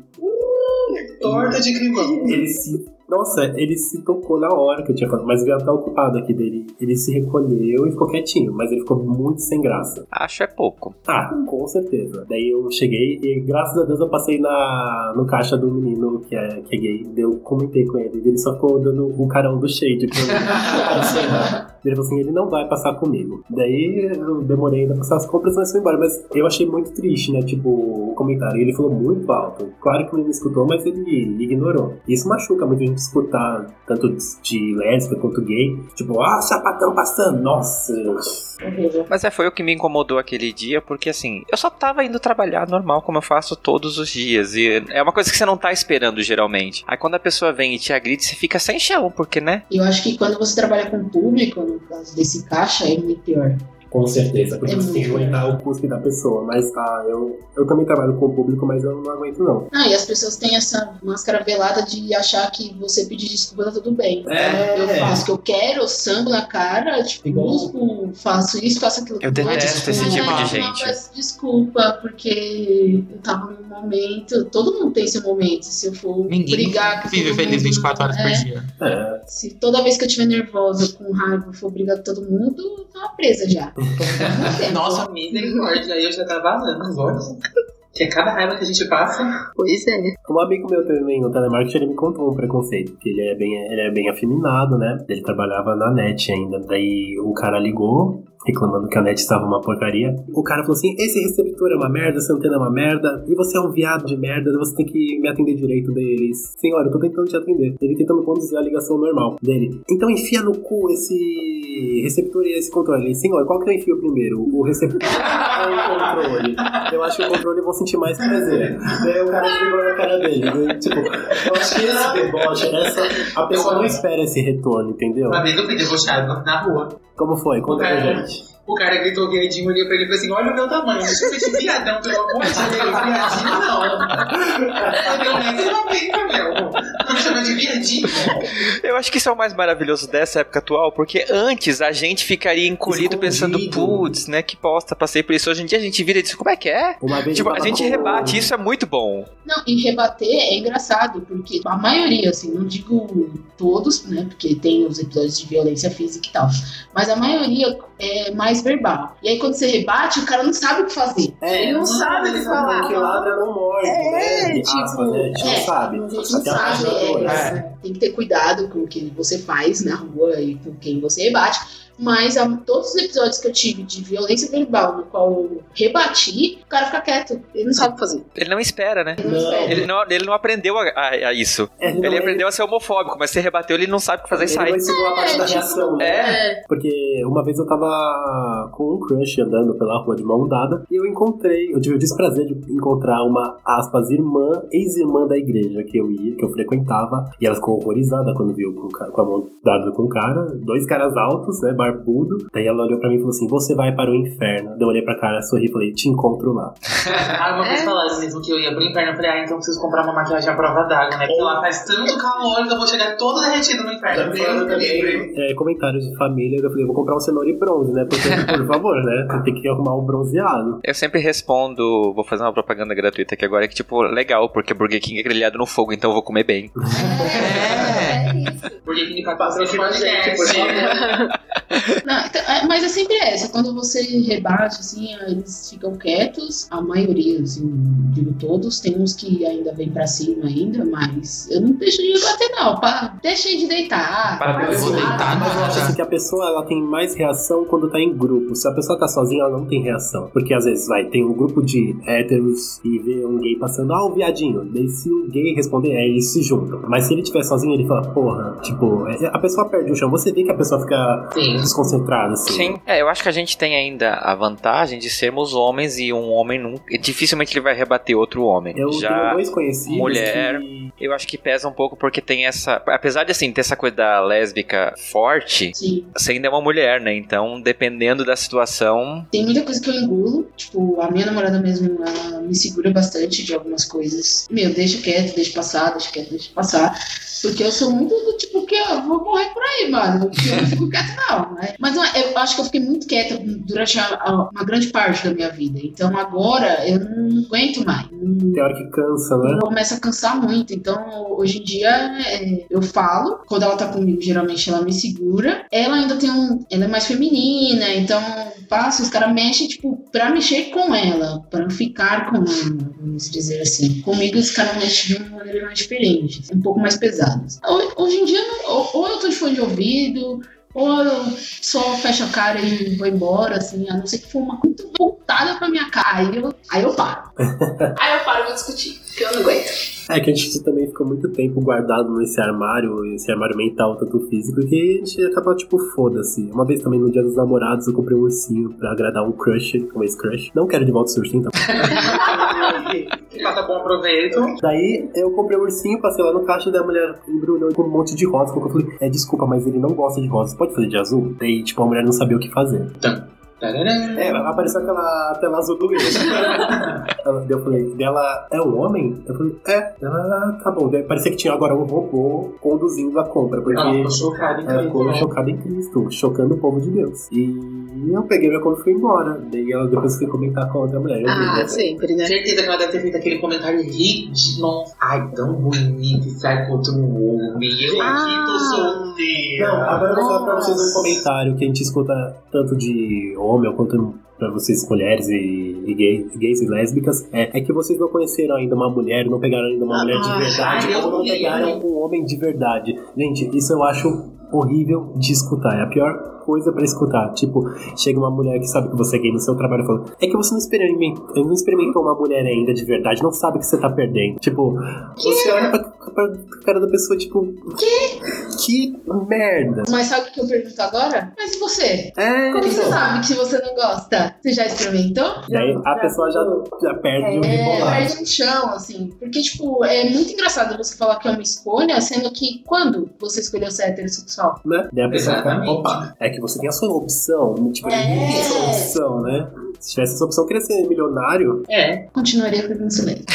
Speaker 4: Torta de climão.
Speaker 2: ele se. Nossa, ele se tocou na hora que eu tinha falado, mas o viado tá ocupado aqui dele. Ele se recolheu e ficou quietinho, mas ele ficou muito sem graça.
Speaker 1: Acho é pouco.
Speaker 2: Ah, com certeza. Daí eu cheguei e graças a Deus eu passei na, no caixa do menino que é, que é gay. Daí eu comentei com ele. Ele só ficou dando o carão do shade pra mim. Ele falou assim, ele não vai passar comigo. Daí eu demorei ainda a passar as compras, mas foi embora. Mas eu achei muito triste, né? Tipo, o comentário. Ele falou muito alto. Claro que o menino escutou, mas ele ignorou. Isso machuca muito a gente escutar, tanto de lésbica quanto gay. Tipo, ah, sapatão passando. Nossa.
Speaker 3: Horrível.
Speaker 1: Mas é, foi o que me incomodou aquele dia, porque assim, eu só tava indo trabalhar normal, como eu faço todos os dias. E é uma coisa que você não tá esperando geralmente. Aí quando a pessoa vem e te agride, você fica sem chão, porque, né?
Speaker 3: E eu acho que quando você trabalha com público, no caso desse caixa, é muito pior.
Speaker 2: Com certeza, porque
Speaker 3: É
Speaker 2: você tem que aguentar o cuspe da pessoa. Mas ah, eu, eu também trabalho com o público, mas eu não aguento, não.
Speaker 3: Ah, e as pessoas têm essa máscara velada de achar que você pedir desculpa tá tudo bem.
Speaker 2: É.
Speaker 3: Eu faço o que eu quero, eu sambo na cara, tipo, cuspo, faço isso, faço aquilo.
Speaker 1: Eu detesto esse
Speaker 3: Não,
Speaker 1: tipo de
Speaker 3: não,
Speaker 1: gente.
Speaker 3: peço desculpa, porque eu tava num momento. Todo mundo tem seu momento. Se eu for
Speaker 4: Ninguém
Speaker 3: brigar com
Speaker 4: vive feliz
Speaker 3: mundo,
Speaker 4: 24 horas
Speaker 3: é,
Speaker 4: por dia.
Speaker 2: É,
Speaker 3: Se toda vez que eu estiver nervosa, com raiva, eu for brigar com todo mundo, eu tava presa já.
Speaker 4: Nossa, misericórdia, aí eu já tava vazando as horas. Que é cada raiva que a gente passa.
Speaker 3: Pois é.
Speaker 2: Um amigo meu também no telemarketing, ele me contou um preconceito, que ele é bem, ele é bem afeminado, né? Ele trabalhava na net ainda. Daí o cara ligou, reclamando que a net estava uma porcaria. O cara falou assim: esse receptor é uma merda, essa antena é uma merda, e você é um viado de merda, você tem que me atender direito deles. Senhora, eu tô tentando te atender. Ele tentando conduzir a ligação normal dele. Então enfia no cu esse receptor e esse controle. Senhor, qual que eu enfio primeiro? O receptor ou o controle? Eu acho que o controle eu vou sentir mais prazer. Daí o cara desligou na cara dele. Daí, Tipo, eu acho que esse deboche, essa, a pessoa não espera esse retorno, entendeu?
Speaker 4: Uma vez eu fui debochado na rua.
Speaker 2: Como foi? Conta pra
Speaker 4: É.
Speaker 2: gente.
Speaker 4: O cara gritou viadinho, olhei pra ele e falei assim: Olha o meu tamanho, deixa eu ver de viadão, pelo amor de Deus. Viadinho não. Eu meu. Não me chama de viadinho.
Speaker 1: Eu acho que isso é o mais maravilhoso dessa época atual, porque antes a gente ficaria encolhido pensando,
Speaker 2: Escondido.
Speaker 1: putz, né, que bosta, passei por isso. Hoje em dia a gente vira e diz, como é que é? Tipo, a gente rebate, isso é muito bom.
Speaker 3: Não, e rebater é engraçado, porque a maioria, assim, não digo todos, né? Porque tem os episódios de violência física e tal. Mas a maioria é mais verbal. E aí quando você rebate, o cara não sabe o que fazer.
Speaker 2: É,
Speaker 3: Ele não sabe o que falar.
Speaker 2: Porque ladra não morde,
Speaker 3: É,
Speaker 2: né?
Speaker 3: Tipo,
Speaker 2: né? A gente
Speaker 3: é,
Speaker 2: não sabe.
Speaker 3: A gente não
Speaker 2: a
Speaker 3: sabe.
Speaker 2: patrocinadora.
Speaker 3: é, Tem que ter cuidado com o que você faz na rua e com quem você rebate. Mas a- todos os episódios que eu tive de violência verbal, no qual eu rebati, o cara fica quieto. Ele não sabe o que fazer.
Speaker 1: Ele não espera, né?
Speaker 3: Ele não,
Speaker 2: Não.
Speaker 3: espera.
Speaker 1: Ele não, ele não aprendeu a, a- a isso.
Speaker 2: É, não,
Speaker 1: Ele aprendeu a ser homofóbico, mas se rebateu, ele não sabe o que fazer e
Speaker 2: Ele
Speaker 1: sai.
Speaker 2: não ensinou a parte
Speaker 3: É,
Speaker 2: da
Speaker 3: tipo,
Speaker 2: reação, né?
Speaker 3: É,
Speaker 2: Porque uma vez eu tava com um crush andando pela rua de mão dada e eu encontrei, eu tive o desprazer de encontrar uma, aspas, irmã, ex-irmã da igreja que eu ia, que eu frequentava, e ela ficou horrorizada quando viu com, o com a mão dada com o cara, dois caras altos, né, barbudo. Daí ela olhou pra mim e falou assim: Você vai para o inferno. Daí eu olhei pra cara, sorri e falei: Te encontro lá.
Speaker 4: Ah, uma vez
Speaker 3: É.
Speaker 4: falaram mesmo que eu ia pro inferno. Eu falei, ah, então eu preciso comprar uma maquiagem à prova d'água, né? Porque lá faz tanto calor que eu vou chegar todo derretido no inferno.
Speaker 2: É, comentários de família, eu falei: vou comprar um cenoura e bronze, né? Porque, por favor, né? Você tem que arrumar um bronzeado.
Speaker 1: Eu sempre respondo, vou fazer uma propaganda gratuita aqui agora, que tipo, legal, porque Burger King é grelhado no fogo, então eu vou comer bem.
Speaker 3: é, é isso.
Speaker 4: Tem que patrocinar esse podcast.
Speaker 3: Não, então, é, mas é sempre essa. Quando você rebate, assim, eles ficam quietos. A maioria, assim, digo todos. Tem uns que ainda vem pra cima ainda, mas eu não deixo de rebater, não. Pa, deixei de deitar.
Speaker 1: Para,
Speaker 3: pa-
Speaker 1: eu vou
Speaker 4: deitar,
Speaker 2: Mas eu acho assim que a pessoa ela tem mais reação quando tá em grupo. Se a pessoa tá sozinha, ela não tem reação. Porque às vezes vai, tem um grupo de héteros e vê um gay passando, ah, o viadinho. Daí se o gay responder, é, eles se juntam. Mas se ele tiver sozinho, ele fala, porra, tipo, é- a pessoa perde o chão. Você vê que a pessoa fica
Speaker 4: Sim.
Speaker 2: Desconcentrada, assim.
Speaker 1: Sim, é, eu acho que a gente tem ainda a vantagem de sermos homens e um homem nunca. Dificilmente ele vai rebater outro homem.
Speaker 2: Eu tenho
Speaker 1: Já
Speaker 2: dois conhecidos
Speaker 1: mulher-
Speaker 2: que-
Speaker 1: eu acho que pesa um pouco porque tem essa. Apesar de assim, ter essa coisa da lésbica forte,
Speaker 3: Sim.
Speaker 1: você ainda é uma mulher, né? Então, dependendo da situação.
Speaker 3: Tem muita coisa que eu engulo. Tipo, a minha namorada mesmo, ela me segura bastante de algumas coisas. Meu, deixa quieto, deixa passar, deixa quieto, deixa passar. Porque eu sou muito do tipo que eu vou morrer por aí, mano. Eu não fico quieta, não. Né? Mas não, eu acho que eu fiquei muito quieta durante a- a- uma grande parte da minha vida. Então agora eu não aguento mais.
Speaker 2: Tem hora que cansa, né?
Speaker 3: começa a cansar muito. Então, hoje em dia, é, eu falo. Quando ela tá comigo, geralmente ela me segura. Ela ainda tem um. Ela é mais feminina, então passo, os caras mexem, tipo, pra mexer com ela, pra ficar com ela, vamos dizer assim. Comigo, os caras mexem de uma maneira mais diferente, um pouco mais pesadas. Ho- Hoje em dia, não- ou eu tô de fone de ouvido. Ou eu só fecho a cara e vou embora, assim, a não ser que for uma muito voltada pra minha cara. Aí eu, aí eu paro. aí eu paro vou discutir, porque eu não aguento.
Speaker 2: É que a gente também fica muito tempo guardado nesse armário, esse armário mental, tanto físico, que a gente acaba, tipo, foda-se. Uma vez também, no dia dos namorados, eu comprei um ursinho pra agradar um crush, um ex-crush. Não quero de volta esse ursinho, então.
Speaker 4: Que faça bom proveito.
Speaker 2: Daí, eu comprei o ursinho, passei lá no caixa, da mulher embrulhou com um monte de rosa. Eu falei, é, desculpa, mas ele não gosta de rosa, pode fazer de azul? Daí, tipo, a mulher não sabia o que fazer.
Speaker 4: Tarará.
Speaker 2: É, apareceu aquela tela azul do. Ela- eu falei, dela é um homem? Eu falei, é. Ela, tá bom. Daí Parecia que tinha agora um robô conduzindo a compra, porque
Speaker 4: Ela ficou chocada,
Speaker 2: ela ficou
Speaker 4: incrível.
Speaker 2: chocada em Cristo, chocando o povo de Deus. E eu peguei minha conta e fui embora. Daí ela depois foi comentar com a outra mulher.
Speaker 3: Ah,
Speaker 2: né?
Speaker 3: sempre, né?
Speaker 4: Certeza que ela deve ter feito aquele comentário ridículo. Ai, tão bonito e sai com outro homem. Eu aqui tô
Speaker 3: Ah.
Speaker 4: solteira.
Speaker 2: Não, agora eu vou falar pra vocês um comentário que a gente escuta tanto de homem quanto pra vocês mulheres e, e gay- gays e lésbicas, é, é que vocês não conheceram ainda uma mulher, não pegaram ainda uma
Speaker 3: Ah,
Speaker 2: mulher de verdade,
Speaker 4: ai, eu
Speaker 2: ou não pegaram um homem de verdade. Gente, isso eu acho horrível de escutar. É a pior coisa pra escutar. Tipo, chega uma mulher que sabe que você é gay no seu trabalho e fala: É que você não experimentou, não experimentou uma mulher ainda de verdade, não sabe que você tá perdendo. Tipo, você olha pra, pra cara da pessoa, tipo, que? Que merda.
Speaker 3: Mas sabe o que eu pergunto agora? Mas e você?
Speaker 2: É,
Speaker 3: Como você
Speaker 2: então.
Speaker 3: sabe que se você não gosta? Você já experimentou?
Speaker 2: E aí a pessoa já, já perde o
Speaker 3: É,
Speaker 2: bipolar.
Speaker 3: perde um chão, assim. Porque, tipo, é muito engraçado você falar que é uma escolha, sendo que quando você escolheu ser heterossexual?
Speaker 2: Né? Daí a pessoa fica, opa, é que você tem a sua opção. Tipo,
Speaker 3: É.
Speaker 2: ninguém tem essa opção, né? Se tivesse essa opção, eu queria ser milionário.
Speaker 4: É.
Speaker 3: Continuaria perdendo silêncio.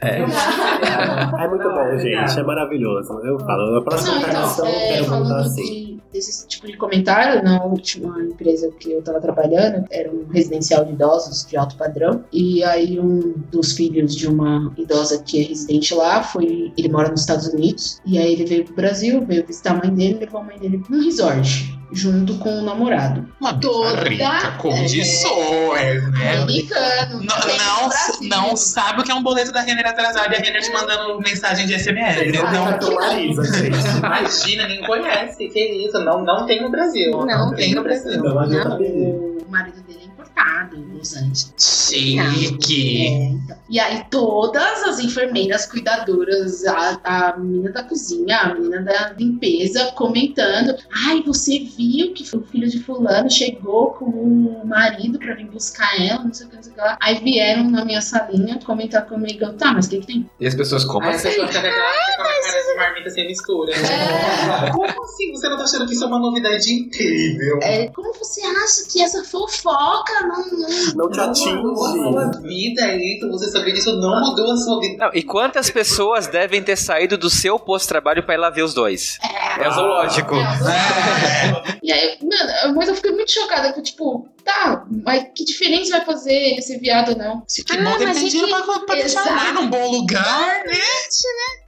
Speaker 2: É muito bom, gente. É maravilhoso. Eu falo, na próxima
Speaker 3: Não,
Speaker 2: encarnação
Speaker 3: então,
Speaker 2: eu
Speaker 3: é,
Speaker 2: quero voltar
Speaker 3: falando
Speaker 2: assim.
Speaker 3: de, desse tipo de comentário, na última empresa que eu tava trabalhando, era um residencial de idosos de alto padrão, e aí um dos filhos de uma idosa que é residente lá, foi, ele mora nos Estados Unidos, e aí ele veio pro Brasil, veio visitar a mãe dele, levou a mãe dele num resort, junto com o namorado.
Speaker 5: Uma
Speaker 3: Toda-
Speaker 5: rica, condições, né?
Speaker 3: Americano.
Speaker 5: Não, não,
Speaker 3: Brasil.
Speaker 5: não sabe o que é um boleto da Renner atrasado e a Renner te mandando mensagem de SMS.
Speaker 2: Vocês não Marisa, gente.
Speaker 4: Imagina, nem conhece. Que isso? Não, não tem no Brasil.
Speaker 3: Não, tem no Brasil.
Speaker 2: Tá
Speaker 3: Não. O marido dele é importado em Los Angeles.
Speaker 5: chique.
Speaker 3: É, então. E aí todas as enfermeiras cuidadoras, a, a menina da cozinha, a menina da limpeza, comentando: Ai, você viu que o filho de fulano chegou com o marido pra vir buscar ela, não sei o que, não sei o que lá. Aí vieram na minha salinha comentar comigo, tá, mas o que, que tem?
Speaker 5: E as pessoas como
Speaker 4: Aí
Speaker 5: assim?
Speaker 4: pessoa fica com aquela fica com a cara de marmita sem mistura. né?
Speaker 3: É.
Speaker 4: Como assim? Você não tá achando que isso é uma novidade incrível?
Speaker 3: É, como você acha que essa fofoca não. não...
Speaker 2: Não te
Speaker 4: A sua
Speaker 2: atinge.
Speaker 4: vida é isso, você saber disso não mudou a sua vida.
Speaker 1: Não, e quantas pessoas devem ter saído do seu posto-trabalho pra ir lá ver os dois? É zoológico.
Speaker 5: É.
Speaker 3: E aí, mano, mas eu fiquei muito chocada, que tipo, tá, mas que diferença vai fazer ele ser viado ou não?
Speaker 5: Que
Speaker 3: Ah,
Speaker 5: bom que ele tem
Speaker 3: é
Speaker 5: dinheiro
Speaker 3: que-
Speaker 5: pra, pra deixar a num bom lugar, né?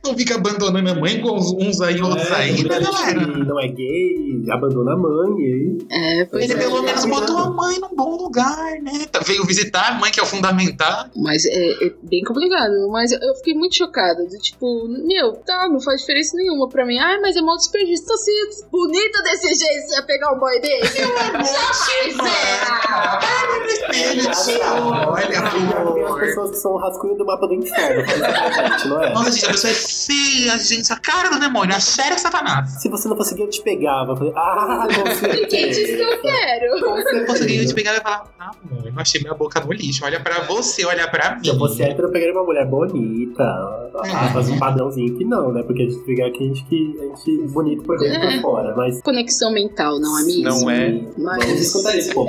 Speaker 5: Não fica abandonando a mãe com uns- aí, outros
Speaker 2: É,
Speaker 5: aí, né, galera?
Speaker 2: não é gay, abandona a mãe. Aí,
Speaker 3: É, pois
Speaker 5: Ele
Speaker 3: é.
Speaker 5: pelo menos
Speaker 2: tá
Speaker 5: botou a mãe num bom lugar, né? Tá- Veio visitar a mãe, que é o fundamental.
Speaker 6: Mas é, é bem complicado. Mas eu- fiquei muito chocada. De tipo, meu, tá, não faz diferença nenhuma pra mim. Ai, mas é mó desperdício. Tá se bonita desse jeito, você ia pegar um boy desse? Jamais
Speaker 5: Olha,
Speaker 2: Tem as
Speaker 5: amor.
Speaker 2: pessoas que são o rascunho do mapa do inferno. Gente, não é?
Speaker 5: Nossa, gente, a pessoa é feia, gente. A cara do demônio, a séria Satanás.
Speaker 2: Se você não conseguir, eu te pegava. Eu falei, ah, certeza.
Speaker 6: Quem disse que eu quero?
Speaker 5: Se eu conseguir te pegar e falar, ah, amor, eu achei minha boca no lixo. Olha pra você, olha pra mim.
Speaker 2: Se eu fosse hétero, eu pegaria uma mulher bonita. Ah, Faz um padrãozinho que não, né? Porque a gente pegar aqui, a gente, que- a gente bonito por dentro e por fora. Mas.
Speaker 6: Conexão mental, não é mesmo?
Speaker 1: Não é.
Speaker 6: Mas-
Speaker 2: Vamos escutar isso, pô.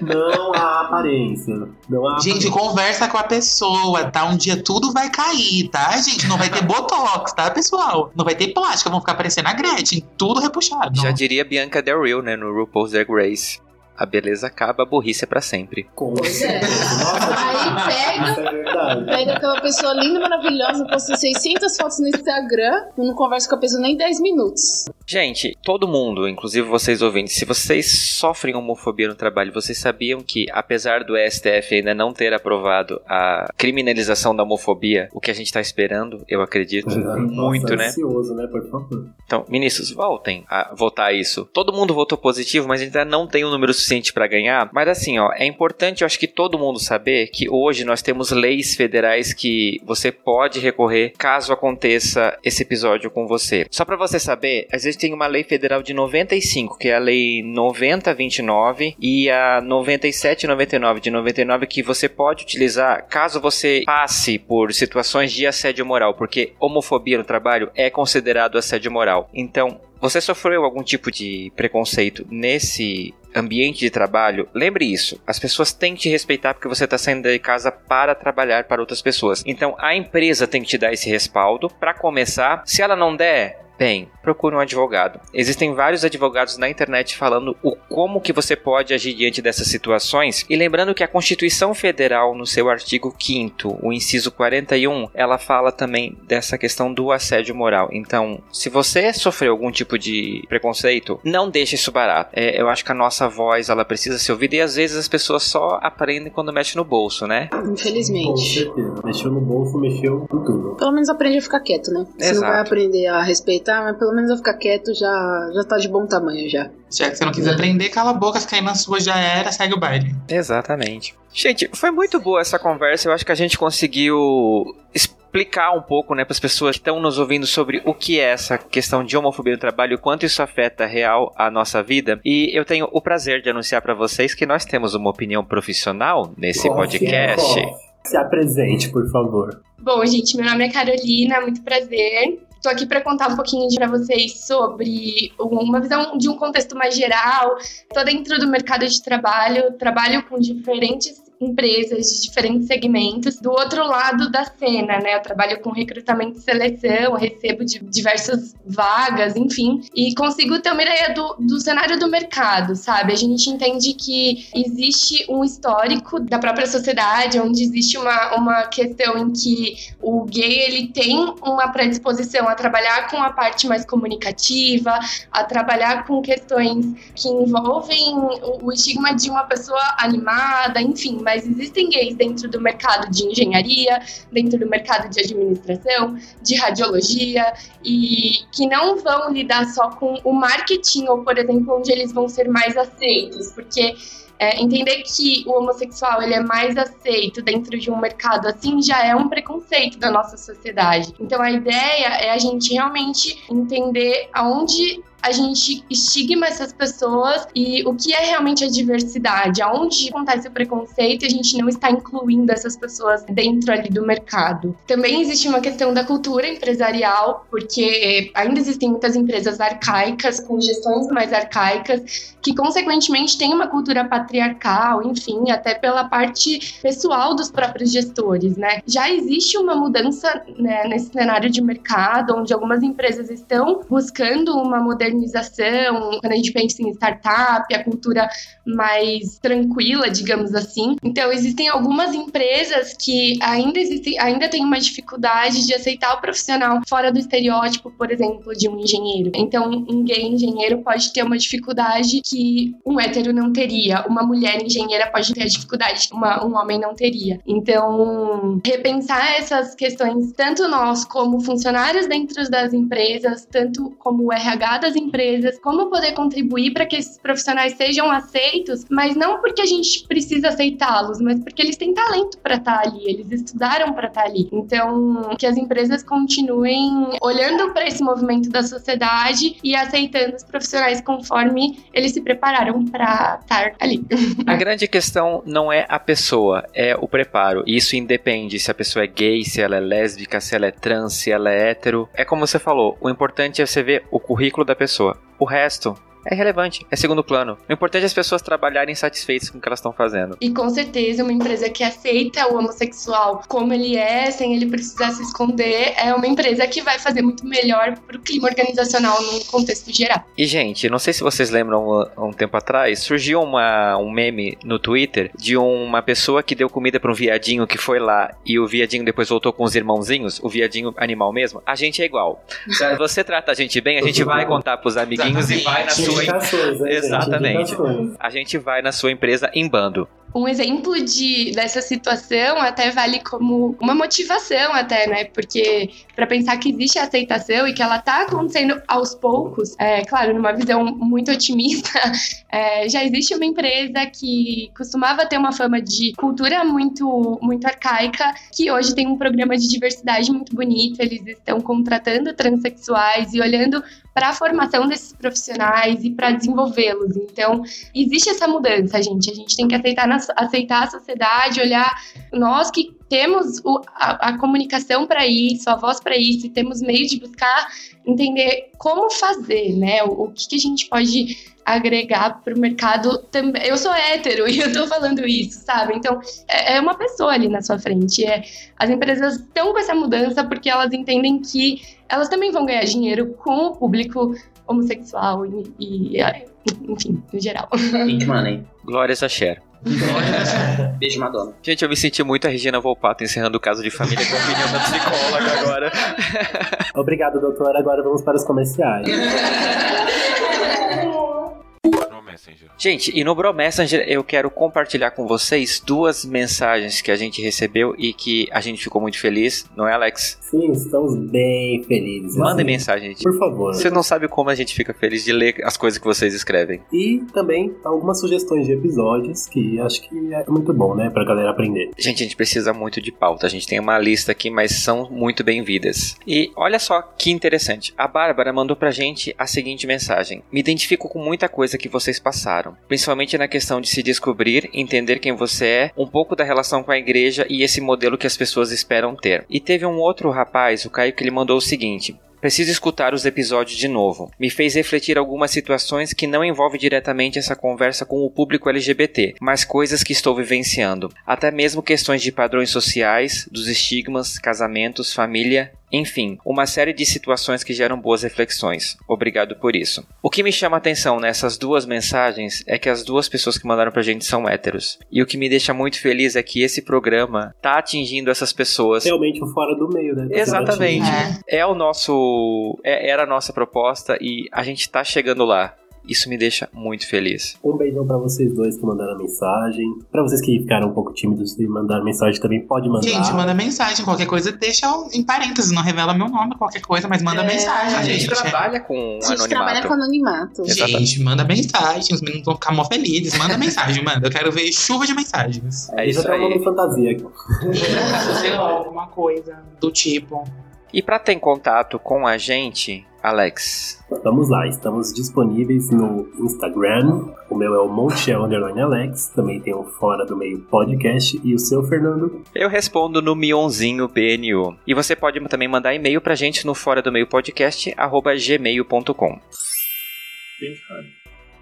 Speaker 2: Não há aparência. Não há
Speaker 5: Gente, conversa com a pessoa, tá? Um dia tudo vai cair, tá, gente? Não vai ter botox, tá, pessoal? Não vai ter plástica, vão ficar parecendo a Gretchen. Tudo repuxado.
Speaker 1: Já diria Bianca Del Rio, né, no RuPaul's Drag Race. A beleza acaba, a burrice é pra sempre.
Speaker 2: Com
Speaker 6: Pois é.
Speaker 2: Nossa,
Speaker 6: Aí pega
Speaker 2: isso é verdade.
Speaker 6: Pega aquela pessoa linda, maravilhosa, posta 600 fotos no Instagram, não conversa com a pessoa nem 10 minutos.
Speaker 1: Gente, todo mundo, inclusive vocês ouvintes, se vocês sofrem homofobia no trabalho, vocês sabiam que, apesar do STF ainda não ter aprovado a criminalização da homofobia, o que a gente tá esperando, eu acredito, muito,
Speaker 2: Nossa,
Speaker 1: né?
Speaker 2: ansioso, né? Por favor.
Speaker 1: Então, ministros, voltem a votar isso. Todo mundo votou positivo, mas ainda não tem um número suficiente pra ganhar. Mas assim, ó, é importante, eu acho que todo mundo saber que hoje nós temos leis federais que você pode recorrer caso aconteça esse episódio com você. Só pra você saber, a gente tem uma lei federal de 95, que é a lei 9029 e a 9799 de 99 que você pode utilizar caso você passe por situações de assédio moral, porque homofobia no trabalho é considerado assédio moral. Então, você sofreu algum tipo de preconceito nesse ambiente de trabalho, lembre isso. As pessoas têm que te respeitar porque você está saindo de casa para trabalhar para outras pessoas. Então a empresa tem que te dar esse respaldo. Para começar, se ela não der, Bem, procure um advogado. Existem vários advogados na internet falando o como que você pode agir diante dessas situações. E lembrando que a Constituição Federal, no seu artigo 5 o inciso 41, ela fala também dessa questão do assédio moral. Então, se você sofreu algum tipo de preconceito, não deixe isso barato. É, eu acho que a nossa voz, ela precisa ser ouvida e às vezes as pessoas só aprendem quando mexe no bolso, né?
Speaker 2: Com
Speaker 6: Infelizmente.
Speaker 2: certeza. Mexeu no bolso, mexeu em tudo.
Speaker 6: Pelo menos aprende a ficar quieto, né? Você não vai
Speaker 1: Exato.
Speaker 6: aprender a respeitar, mas pelo menos a ficar quieto já, já tá de bom tamanho já.
Speaker 5: Já que você não quiser aprender, cala a boca, se cair na sua já era, segue o baile.
Speaker 1: Exatamente. Gente, foi muito boa essa conversa. Eu acho que a gente conseguiu explicar um pouco, né, para as pessoas que estão nos ouvindo sobre o que é essa questão de homofobia no trabalho, e o quanto isso afeta real a nossa vida. E eu tenho o prazer de anunciar para vocês que nós temos uma opinião profissional nesse podcast.
Speaker 2: Se apresente, por favor.
Speaker 7: Bom, gente, meu nome é Carolina, muito prazer. Tô aqui para contar um pouquinho para vocês sobre uma visão de um contexto mais geral. Tô dentro do mercado de trabalho, trabalho com diferentes empresas de diferentes segmentos. Do outro lado da cena, né? Eu trabalho com recrutamento e seleção, recebo de diversas vagas, enfim, e consigo ter uma ideia do, do cenário do mercado, sabe? A gente entende que existe um histórico da própria sociedade, onde existe uma, uma questão em que o gay ele tem uma predisposição a trabalhar com a parte mais comunicativa, a trabalhar com questões que envolvem o, o estigma de uma pessoa animada, enfim, mas existem gays dentro do mercado de engenharia, dentro do mercado de administração, de radiologia, e que não vão lidar só com o marketing, ou, por exemplo, onde eles vão ser mais aceitos, porque é, entender que o homossexual ele é mais aceito dentro de um mercado assim já é um preconceito da nossa sociedade. Então a ideia é a gente realmente entender aonde a gente estigma essas pessoas e o que é realmente a diversidade, aonde acontece o preconceito e a gente não está incluindo essas pessoas dentro ali do mercado. Também existe uma questão da cultura empresarial, porque ainda existem muitas empresas arcaicas, com gestões mais arcaicas, que consequentemente têm uma cultura patriarcal, enfim, até pela parte pessoal dos próprios gestores, né? Já existe uma mudança né, nesse cenário de mercado, onde algumas empresas estão buscando uma modernização, quando a gente pensa em startup, a cultura mais tranquila, digamos assim. Então, existem algumas empresas que ainda existem, ainda têm uma dificuldade de aceitar o profissional fora do estereótipo, por exemplo, de um engenheiro. Então, um gay engenheiro pode ter uma dificuldade que um hétero não teria, mulher engenheira pode ter a dificuldade que uma, um homem não teria. Então, repensar essas questões, tanto nós como funcionários dentro das empresas, tanto como o RH das empresas, como poder contribuir para que esses profissionais sejam aceitos, mas não porque a gente precisa aceitá-los, mas porque eles têm talento para estar ali, eles estudaram para estar ali. Então, que as empresas continuem olhando para esse movimento da sociedade e aceitando os profissionais conforme eles se prepararam para estar ali.
Speaker 1: A grande questão não é a pessoa, é o preparo. Isso independe se a pessoa é gay, se ela é lésbica, se ela é trans, se ela é hétero. É como você falou, o importante é você ver o currículo da pessoa. O resto é irrelevante, é segundo plano. O importante é as pessoas trabalharem satisfeitas com o que elas estão fazendo.
Speaker 7: E com certeza uma empresa que aceita o homossexual como ele é, sem ele precisar se esconder, é uma empresa que vai fazer muito melhor pro clima organizacional no contexto geral.
Speaker 1: E, gente, não sei se vocês lembram, há um tempo atrás, surgiu uma, um meme no Twitter de uma pessoa que deu comida pra um viadinho que foi lá e o viadinho depois voltou com os irmãozinhos, o viadinho animal mesmo. A gente é igual. Se você trata a gente bem, a gente vai contar pros amiguinhos e vai na sua
Speaker 2: Indicações, né, gente?
Speaker 1: Exatamente.
Speaker 2: Indicações.
Speaker 1: a gente vai na sua empresa em bando.
Speaker 7: Um exemplo de, dessa situação até vale como uma motivação até, né? Porque para pensar que existe aceitação e que ela tá acontecendo aos poucos, é claro, numa visão muito otimista, é, já existe uma empresa que costumava ter uma fama de cultura muito, muito arcaica, que hoje tem um programa de diversidade muito bonito, eles estão contratando transexuais e olhando para a formação desses profissionais e para desenvolvê-los. Então, existe essa mudança, gente. A gente tem que aceitar na aceitar a sociedade, olhar nós que temos o, a, a, comunicação para isso, a voz para isso, e temos meio de buscar entender como fazer, né? O, o que, que a gente pode agregar para o mercado também. Eu sou hétero e eu estou falando isso, sabe? Então, é, é, uma pessoa ali na sua frente. É, as empresas estão com essa mudança porque elas entendem que elas também vão ganhar dinheiro com o público homossexual e, e enfim, no geral.
Speaker 4: Money.
Speaker 1: Glórias a Cher.
Speaker 4: Beijo, Madonna.
Speaker 1: Gente, eu me senti muito a Regina Volpato encerrando o caso de família com a opinião da psicóloga agora.
Speaker 2: Obrigado, doutor. Agora vamos para os comerciais.
Speaker 1: Messenger. Gente, e no Bro Messenger eu quero compartilhar com vocês duas mensagens que a gente recebeu e que a gente ficou muito feliz, não é, Alex?
Speaker 2: Sim, estamos bem felizes.
Speaker 1: Mandem assim, mensagem, gente.
Speaker 2: Por favor.
Speaker 1: Você não sabe como a gente fica feliz de ler as coisas que vocês escrevem.
Speaker 2: E também algumas sugestões de episódios que acho que é muito bom, né, pra galera aprender.
Speaker 1: Gente, a gente precisa muito de pauta. A gente tem uma lista aqui, mas são muito bem-vindas. E olha só que interessante. A Bárbara mandou pra gente a seguinte mensagem: Me identifico com muita coisa que vocês passaram, principalmente na questão de se descobrir, entender quem você é, um pouco da relação com a igreja e esse modelo que as pessoas esperam ter. E teve um outro rapaz, o Caio, que ele mandou o seguinte: Preciso escutar os episódios de novo. Me fez refletir algumas situações que não envolvem diretamente essa conversa com o público LGBT, mas coisas que estou vivenciando. Até mesmo questões de padrões sociais, dos estigmas, casamentos, família enfim, uma série de situações que geram boas reflexões. Obrigado por isso. O que me chama a atenção nessas duas mensagens é que as duas pessoas que mandaram pra gente são héteros. E o que me deixa muito feliz é que esse programa tá atingindo essas pessoas.
Speaker 2: Realmente o fora do meio, né?
Speaker 1: Exatamente. É. é o nosso. É, era a nossa proposta e a gente tá chegando lá. Isso me deixa muito feliz.
Speaker 2: Um beijão para vocês dois que mandaram a mensagem. Para vocês que ficaram um pouco tímidos e mandaram mensagem também, pode mandar.
Speaker 5: Gente, manda mensagem. Qualquer coisa, deixa em parênteses. Não revela meu nome, qualquer coisa, mas manda é, mensagem.
Speaker 1: A gente, gente trabalha com anonimato. A gente trabalha
Speaker 6: com anonimato.
Speaker 5: Gente, manda mensagem. Os meninos vão ficar mó felizes. Manda mensagem, manda. Eu quero ver chuva de mensagens.
Speaker 2: É isso aí. uma fantasia aqui.
Speaker 5: Sei lá, alguma coisa do tipo.
Speaker 1: E para ter contato com a gente, Alex?
Speaker 2: Vamos lá, estamos disponíveis no Instagram. O meu é o Montiel Underline Alex. Também tem o Fora do Meio Podcast. E o seu, Fernando?
Speaker 1: Eu respondo no Mionzinho BNU. E você pode também mandar e-mail pra gente no fora do meio podcast, arroba gmail.com.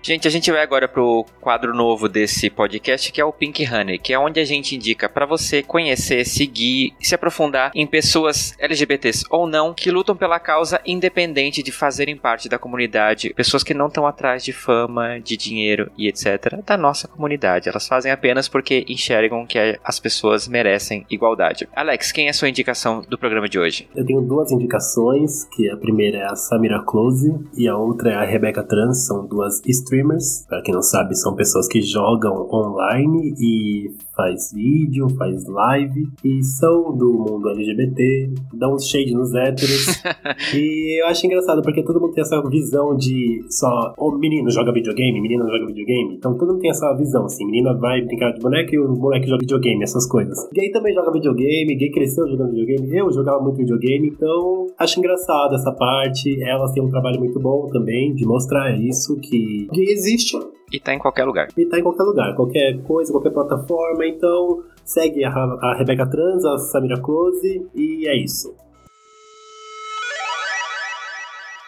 Speaker 1: Gente, a gente vai agora pro quadro novo desse podcast, que é o Pink Honey, que é onde a gente indica para você conhecer, seguir, se aprofundar em pessoas LGBTs ou não que lutam pela causa independente de fazerem parte da comunidade, pessoas que não estão atrás de fama, de dinheiro e etc. da nossa comunidade. Elas fazem apenas porque enxergam que as pessoas merecem igualdade. Alex, quem é a sua indicação do programa de hoje?
Speaker 2: Eu tenho duas indicações, que a primeira é a Samira Close e a outra é a Rebecca Trans, são duas streamers streamers. Pra quem não sabe, são pessoas que jogam online e faz vídeo, faz live e são do mundo LGBT, dão uns shade nos héteros. e eu acho engraçado porque todo mundo tem essa visão de só o oh, menino joga videogame, menina joga videogame. Então todo mundo tem essa visão, assim, menina vai brincar de boneca e o moleque joga videogame, essas coisas. Gay também joga videogame, gay cresceu jogando videogame, eu jogava muito videogame, então acho engraçado essa parte. Elas têm um trabalho muito bom também de mostrar isso que existe.
Speaker 1: E tá em qualquer lugar.
Speaker 2: E tá em qualquer lugar, qualquer coisa, qualquer plataforma. Então segue a, a Rebeca Trans, a Samira Close e é isso.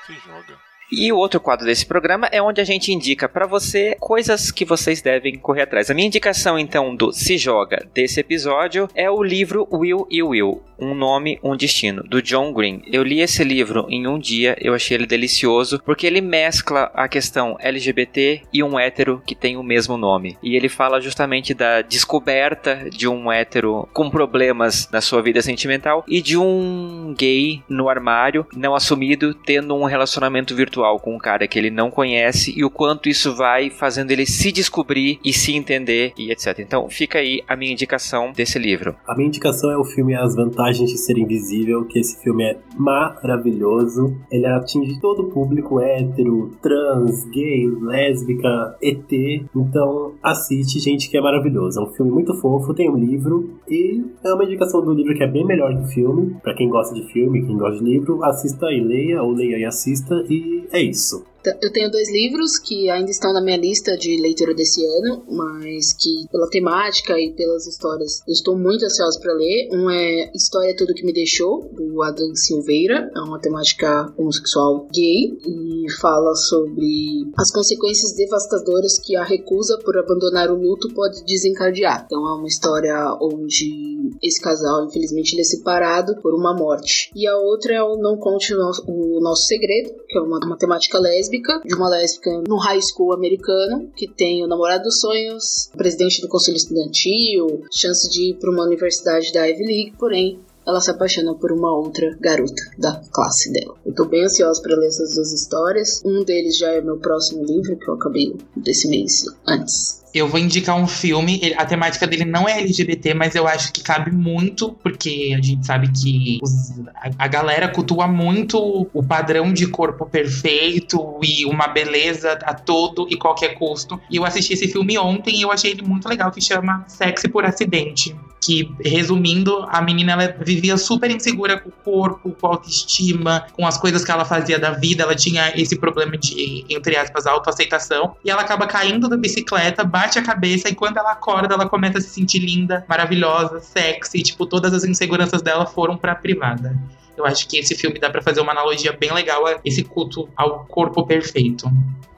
Speaker 1: Se joga. E o outro quadro desse programa é onde a gente indica para você coisas que vocês devem correr atrás. A minha indicação, então, do Se Joga desse episódio é o livro Will e Will Um Nome, Um Destino, do John Green. Eu li esse livro em um dia, eu achei ele delicioso, porque ele mescla a questão LGBT e um hétero que tem o mesmo nome. E ele fala justamente da descoberta de um hétero com problemas na sua vida sentimental e de um gay no armário, não assumido, tendo um relacionamento virtual com um cara que ele não conhece e o quanto isso vai fazendo ele se descobrir e se entender e etc. Então fica aí a minha indicação desse livro.
Speaker 2: A minha indicação é o filme As Vantagens de Ser Invisível, que esse filme é maravilhoso. Ele atinge todo o público hétero, trans, gay, lésbica, ET. Então assiste, gente, que é maravilhoso. É um filme muito fofo, tem um livro e é uma indicação do livro que é bem melhor que o filme. Para quem gosta de filme, quem gosta de livro, assista e leia, ou leia e assista. E é isso.
Speaker 6: Eu tenho dois livros que ainda estão na minha lista de leitura desse ano, mas que pela temática e pelas histórias eu estou muito ansiosa para ler. Um é História é Tudo Que Me Deixou, do Adam Silveira, é uma temática homossexual gay e fala sobre as consequências devastadoras que a recusa por abandonar o luto pode desencadear. Então é uma história onde esse casal, infelizmente, ele é separado por uma morte. E a outra é o Não Conte o Nosso, Segredo, que é uma, uma temática lésbica lésbica, de uma lésbica no high school americano, que tem o namorado dos sonhos, presidente do conselho estudantil, chance de ir para uma universidade da Ivy League, porém ela se apaixona por uma outra garota da classe dela. Eu tô bem ansiosa para ler essas duas histórias. Um deles já é meu próximo livro, que eu acabei desse mês antes.
Speaker 5: Eu vou indicar um filme. A temática dele não é LGBT, mas eu acho que cabe muito, porque a gente sabe que os, a, a, galera cultua muito o padrão de corpo perfeito e uma beleza a todo e qualquer custo. E eu assisti esse filme ontem e eu achei ele muito legal, que chama Sexy por Acidente. Que, resumindo, a menina ela vivia super insegura com o corpo, com a autoestima, com as coisas que ela fazia da vida. Ela tinha esse problema de, entre aspas, autoaceitação. E ela acaba caindo da bicicleta, bate a cabeça e quando ela acorda, ela começa a se sentir linda, maravilhosa, sexy. Tipo, todas as inseguranças dela foram pra privada. Eu acho que esse filme dá para fazer uma analogia bem legal a esse culto ao corpo perfeito.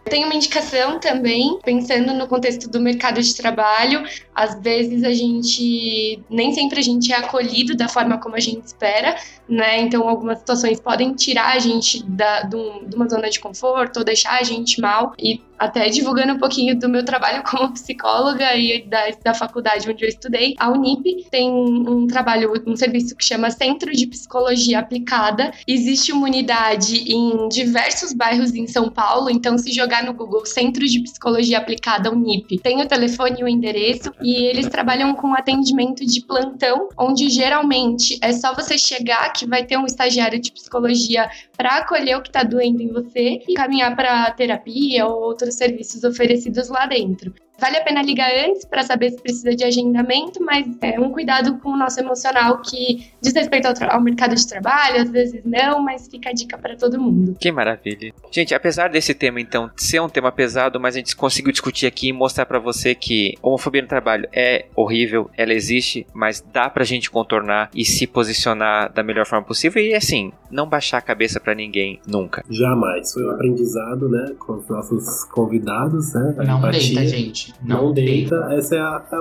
Speaker 7: Tem uma indicação também, pensando no contexto do mercado de trabalho, às vezes a gente nem sempre a gente é acolhido da forma como a gente espera, né? Então algumas situações podem tirar a gente da, de, uma zona de conforto ou deixar a gente mal. E até divulgando um pouquinho do meu trabalho como psicóloga e da, da faculdade onde eu estudei, a Unip tem um trabalho, um serviço que chama Centro de Psicologia Aplicada. Existe uma unidade em diversos bairros em São Paulo, então se jogar no Google Centro de Psicologia Aplicada Unip, tem o telefone e o endereço e eles trabalham com atendimento de plantão, onde geralmente é só você chegar que vai ter um estagiário de psicologia para acolher o que está doendo em você e caminhar para terapia ou outros serviços oferecidos lá dentro. Vale a pena ligar antes para saber se precisa de agendamento, mas é um cuidado com o nosso emocional que diz respeito ao, ao mercado de trabalho, às vezes não, mas fica a dica para todo mundo.
Speaker 1: Que maravilha. Gente, apesar desse tema então ser um tema pesado, mas a gente conseguiu discutir aqui e mostrar para você que homofobia no trabalho é horrível, ela existe, mas dá pra gente contornar e se posicionar da melhor forma possível e assim, não baixar a cabeça para ninguém nunca.
Speaker 2: Jamais. Foi um aprendizado, né, com os nossos convidados, né?
Speaker 5: Não deita, gente.
Speaker 2: Não, não deita. deita. Essa é a, é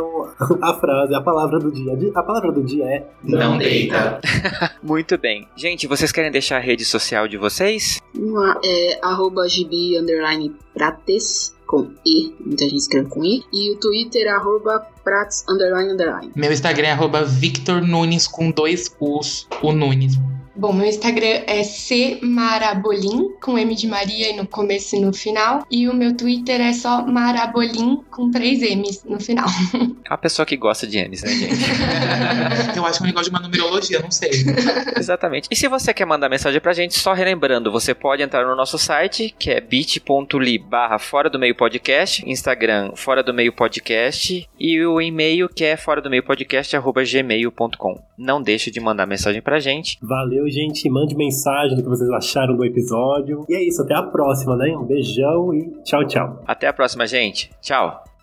Speaker 2: a, frase, a palavra do dia. A palavra do dia é
Speaker 5: não, não deita.
Speaker 1: Muito bem. Gente, vocês querem deixar a rede social de vocês?
Speaker 6: É arroba gibi underline prates com I, muita gente escreve com I, e o Twitter arroba prates underline underline.
Speaker 5: Meu Instagram é arroba Victor Nunes com dois U's, o Nunes.
Speaker 7: Bom, meu Instagram é cmarabolim, com M de Maria no começo e no final. E o meu Twitter é só marabolim, com três M's no final.
Speaker 1: É uma pessoa que gosta de M's, né, gente?
Speaker 5: Eu acho que é um negócio de uma numerologia, não sei.
Speaker 1: Exatamente. E se você quer mandar mensagem pra gente, só relembrando, você pode entrar no nosso site, que é bit.ly barra Fora do Meio Podcast, Instagram Fora do Meio Podcast e o e-mail que é fora do meio podcast arroba gmail.com. Não deixe de mandar mensagem pra gente.
Speaker 2: Gente. Mande mensagem do que vocês acharam do episódio. E é isso, até a próxima, né? Um beijão e tchau, tchau.
Speaker 1: Até a próxima, gente. Tchau.